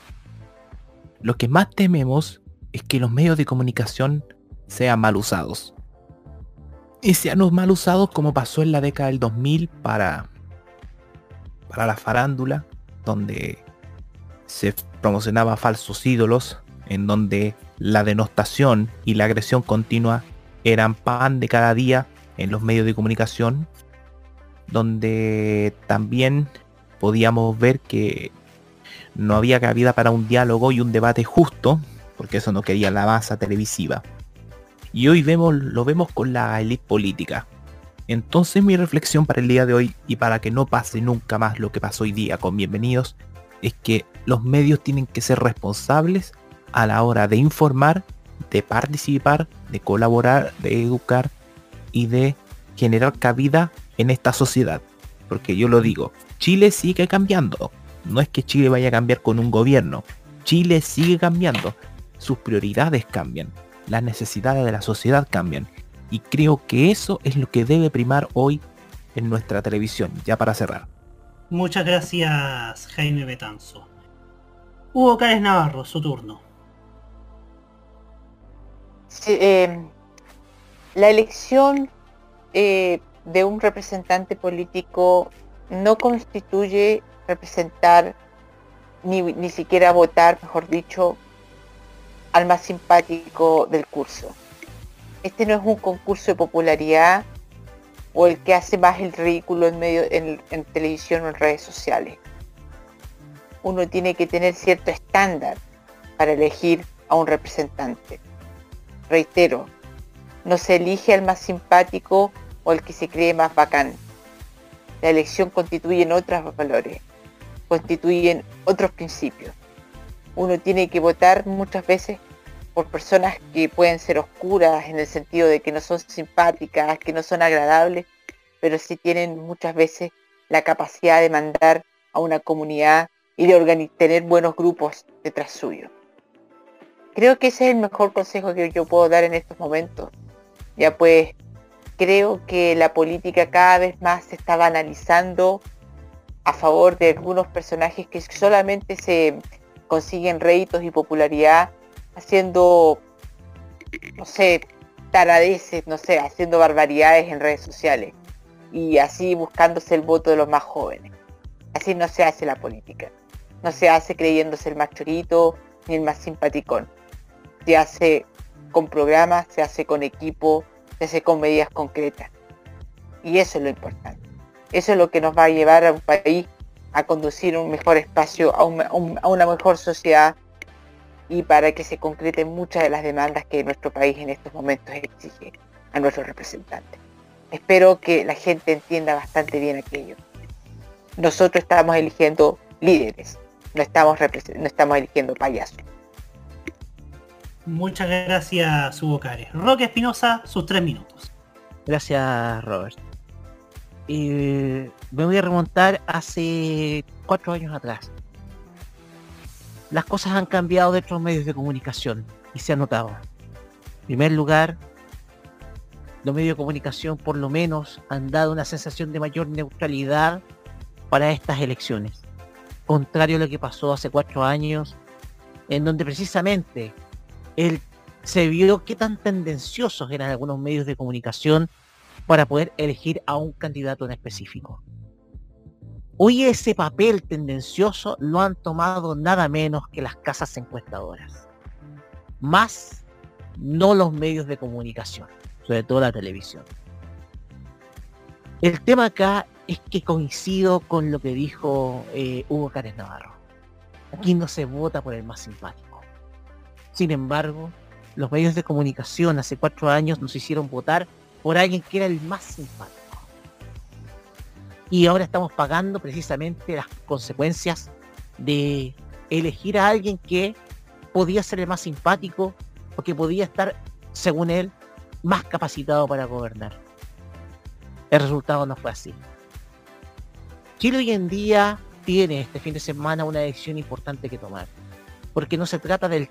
Lo que más tememos es que los medios de comunicación sean mal usados. Y sean mal usados como pasó en la década del 2000 para para la farándula, donde se promocionaba falsos ídolos, en donde la denostación y la agresión continua eran pan de cada día en los medios de comunicación, donde también podíamos ver que no había cabida para un diálogo y un debate justo, porque eso no quería la masa televisiva. Y hoy vemos, lo vemos con la élite política, entonces mi reflexión para el día de hoy y para que no pase nunca más lo que pasó hoy día con bienvenidos es que los medios tienen que ser responsables a la hora de informar, de participar, de colaborar, de educar y de generar cabida en esta sociedad. Porque yo lo digo, Chile sigue cambiando. No es que Chile vaya a cambiar con un gobierno. Chile sigue cambiando. Sus prioridades cambian. Las necesidades de la sociedad cambian. Y creo que eso es lo que debe primar hoy en nuestra televisión, ya para cerrar. Muchas gracias, Jaime Betanzo. Hugo Cárez Navarro, su turno. Sí, eh, la elección eh, de un representante político no constituye representar ni, ni siquiera votar, mejor dicho, al más simpático del curso. Este no es un concurso de popularidad o el que hace más el ridículo en medio en, en televisión o en redes sociales. Uno tiene que tener cierto estándar para elegir a un representante. Reitero, no se elige al más simpático o al que se cree más bacán. La elección constituye en otros valores, constituyen otros principios. Uno tiene que votar muchas veces por personas que pueden ser oscuras en el sentido de que no son simpáticas, que no son agradables, pero sí tienen muchas veces la capacidad de mandar a una comunidad y de tener buenos grupos detrás suyo. Creo que ese es el mejor consejo que yo puedo dar en estos momentos. Ya pues, creo que la política cada vez más se está banalizando a favor de algunos personajes que solamente se consiguen réditos y popularidad haciendo, no sé, taradeces, no sé, haciendo barbaridades en redes sociales y así buscándose el voto de los más jóvenes. Así no se hace la política. No se hace creyéndose el más chorito ni el más simpaticón. Se hace con programas, se hace con equipo, se hace con medidas concretas. Y eso es lo importante. Eso es lo que nos va a llevar a un país a conducir un mejor espacio, a, a una mejor sociedad y para que se concreten muchas de las demandas que nuestro país en estos momentos exige a nuestros representantes. Espero que la gente entienda bastante bien aquello. Nosotros estamos eligiendo líderes, no estamos, no estamos eligiendo payasos. Muchas gracias, Hugo Cares. Roque Espinosa, sus tres minutos. Gracias, Robert. Me voy a remontar hace cuatro años atrás. Las cosas han cambiado dentro de los medios de comunicación y se ha notado. En primer lugar, los medios de comunicación por lo menos han dado una sensación de mayor neutralidad para estas elecciones. Contrario a lo que pasó hace cuatro años, en donde precisamente él se vio qué tan tendenciosos eran algunos medios de comunicación para poder elegir a un candidato en específico. Hoy ese papel tendencioso lo han tomado nada menos que las casas encuestadoras. Más no los medios de comunicación, sobre todo la televisión. El tema acá es que coincido con lo que dijo eh, Hugo Cárez Navarro. Aquí no se vota por el más simpático. Sin embargo, los medios de comunicación hace cuatro años nos hicieron votar por alguien que era el más simpático. Y ahora estamos pagando precisamente las consecuencias de elegir a alguien que podía ser el más simpático o que podía estar, según él, más capacitado para gobernar. El resultado no fue así. Chile hoy en día tiene este fin de semana una decisión importante que tomar. Porque no se trata del,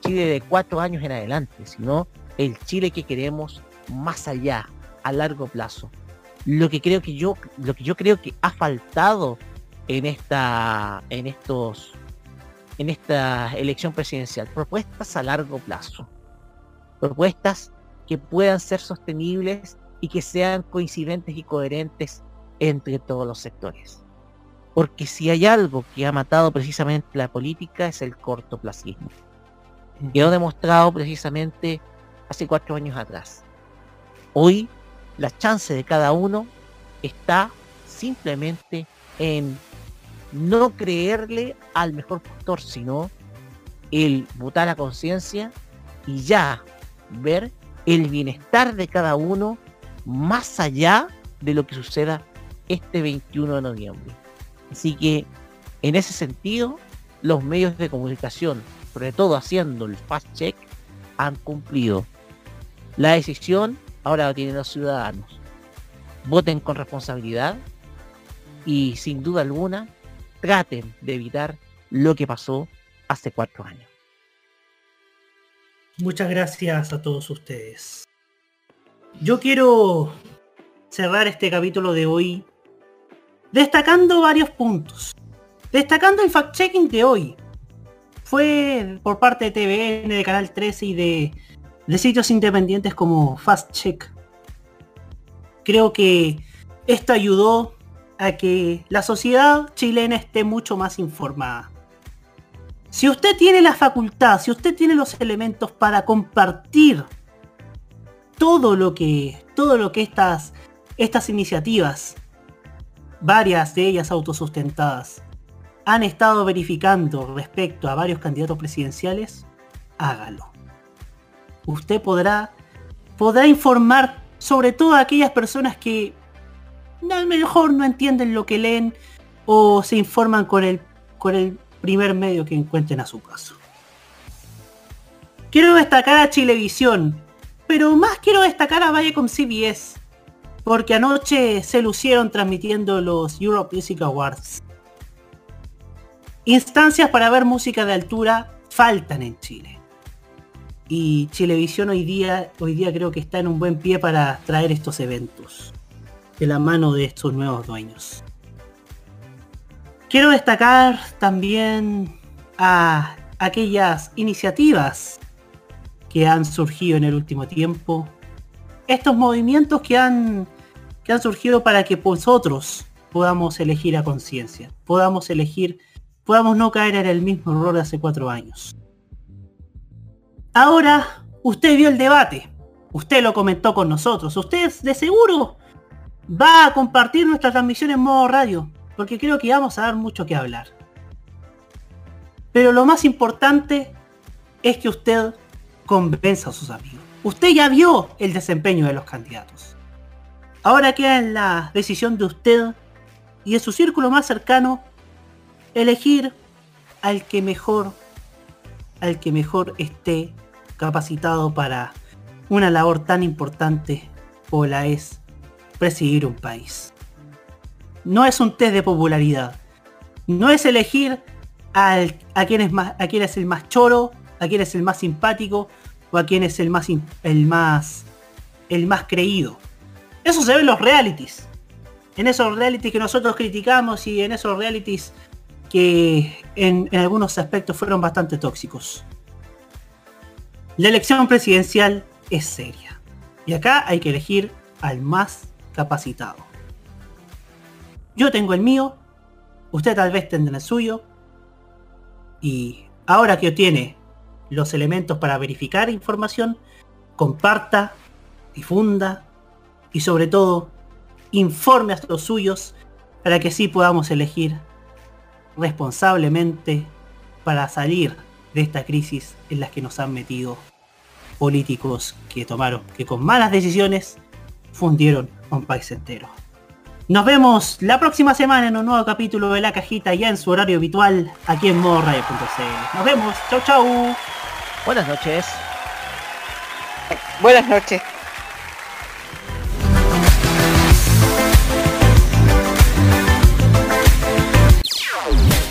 Chile de cuatro años en adelante, sino el Chile que queremos más allá, a largo plazo. Lo que creo que yo, lo que yo creo que ha faltado en esta, en estos, en esta elección presidencial, propuestas a largo plazo, propuestas que puedan ser sostenibles y que sean coincidentes y coherentes entre todos los sectores. Porque si hay algo que ha matado precisamente la política es el cortoplacismo. Quedó demostrado precisamente hace cuatro años atrás. Hoy la chance de cada uno está simplemente en no creerle al mejor postor, sino el votar a conciencia y ya ver el bienestar de cada uno más allá de lo que suceda este 21 de noviembre. Así que en ese sentido, los medios de comunicación, sobre todo haciendo el fast check, han cumplido. La decisión ahora la tienen los ciudadanos. Voten con responsabilidad y sin duda alguna traten de evitar lo que pasó hace cuatro años. Muchas gracias a todos ustedes. Yo quiero cerrar este capítulo de hoy destacando varios puntos. Destacando el fact-checking de hoy. Fue por parte de TVN, de Canal 13 y de, de sitios independientes como Fast Check. Creo que esto ayudó a que la sociedad chilena esté mucho más informada. Si usted tiene la facultad, si usted tiene los elementos para compartir todo lo que, todo lo que estas, estas iniciativas varias de ellas autosustentadas, han estado verificando respecto a varios candidatos presidenciales, hágalo. Usted podrá, podrá informar sobre todo a aquellas personas que a lo mejor no entienden lo que leen o se informan con el, con el primer medio que encuentren a su paso. Quiero destacar a Chilevisión, pero más quiero destacar a Vallecom CBS, porque anoche se lucieron transmitiendo los Europe Music Awards. Instancias para ver música de altura faltan en Chile. Y Chilevisión hoy día, hoy día creo que está en un buen pie para traer estos eventos. De la mano de estos nuevos dueños. Quiero destacar también a aquellas iniciativas que han surgido en el último tiempo. Estos movimientos que han que han surgido para que nosotros podamos elegir a conciencia, podamos elegir, podamos no caer en el mismo error de hace cuatro años. Ahora, usted vio el debate. Usted lo comentó con nosotros. Usted de seguro va a compartir nuestra transmisión en modo radio. Porque creo que vamos a dar mucho que hablar. Pero lo más importante es que usted convenza a sus amigos. Usted ya vio el desempeño de los candidatos. Ahora queda en la decisión de usted y de su círculo más cercano elegir al que mejor al que mejor esté capacitado para una labor tan importante como la es presidir un país. No es un test de popularidad. No es elegir a, quién es más, a quién es el más choro, a quién es el más simpático o a quién es el más, el más, el más creído. Eso se ve en los realities. En esos realities que nosotros criticamos y en esos realities que en algunos aspectos fueron bastante tóxicos. La elección presidencial es seria. Y acá hay que elegir al más capacitado. Yo tengo el mío, usted tal vez tendrá el suyo. Y ahora que obtiene los elementos para verificar información, comparta, difunda y sobre todo informe a los suyos para que así podamos elegir responsablemente para salir de esta crisis en la que nos han metido políticos que tomaron, que con malas decisiones fundieron a un país entero. Nos vemos la próxima semana en un nuevo capítulo de La Cajita ya en su horario habitual aquí en morradio.cl. Nos vemos, chau chau. Buenas noches. Buenas noches.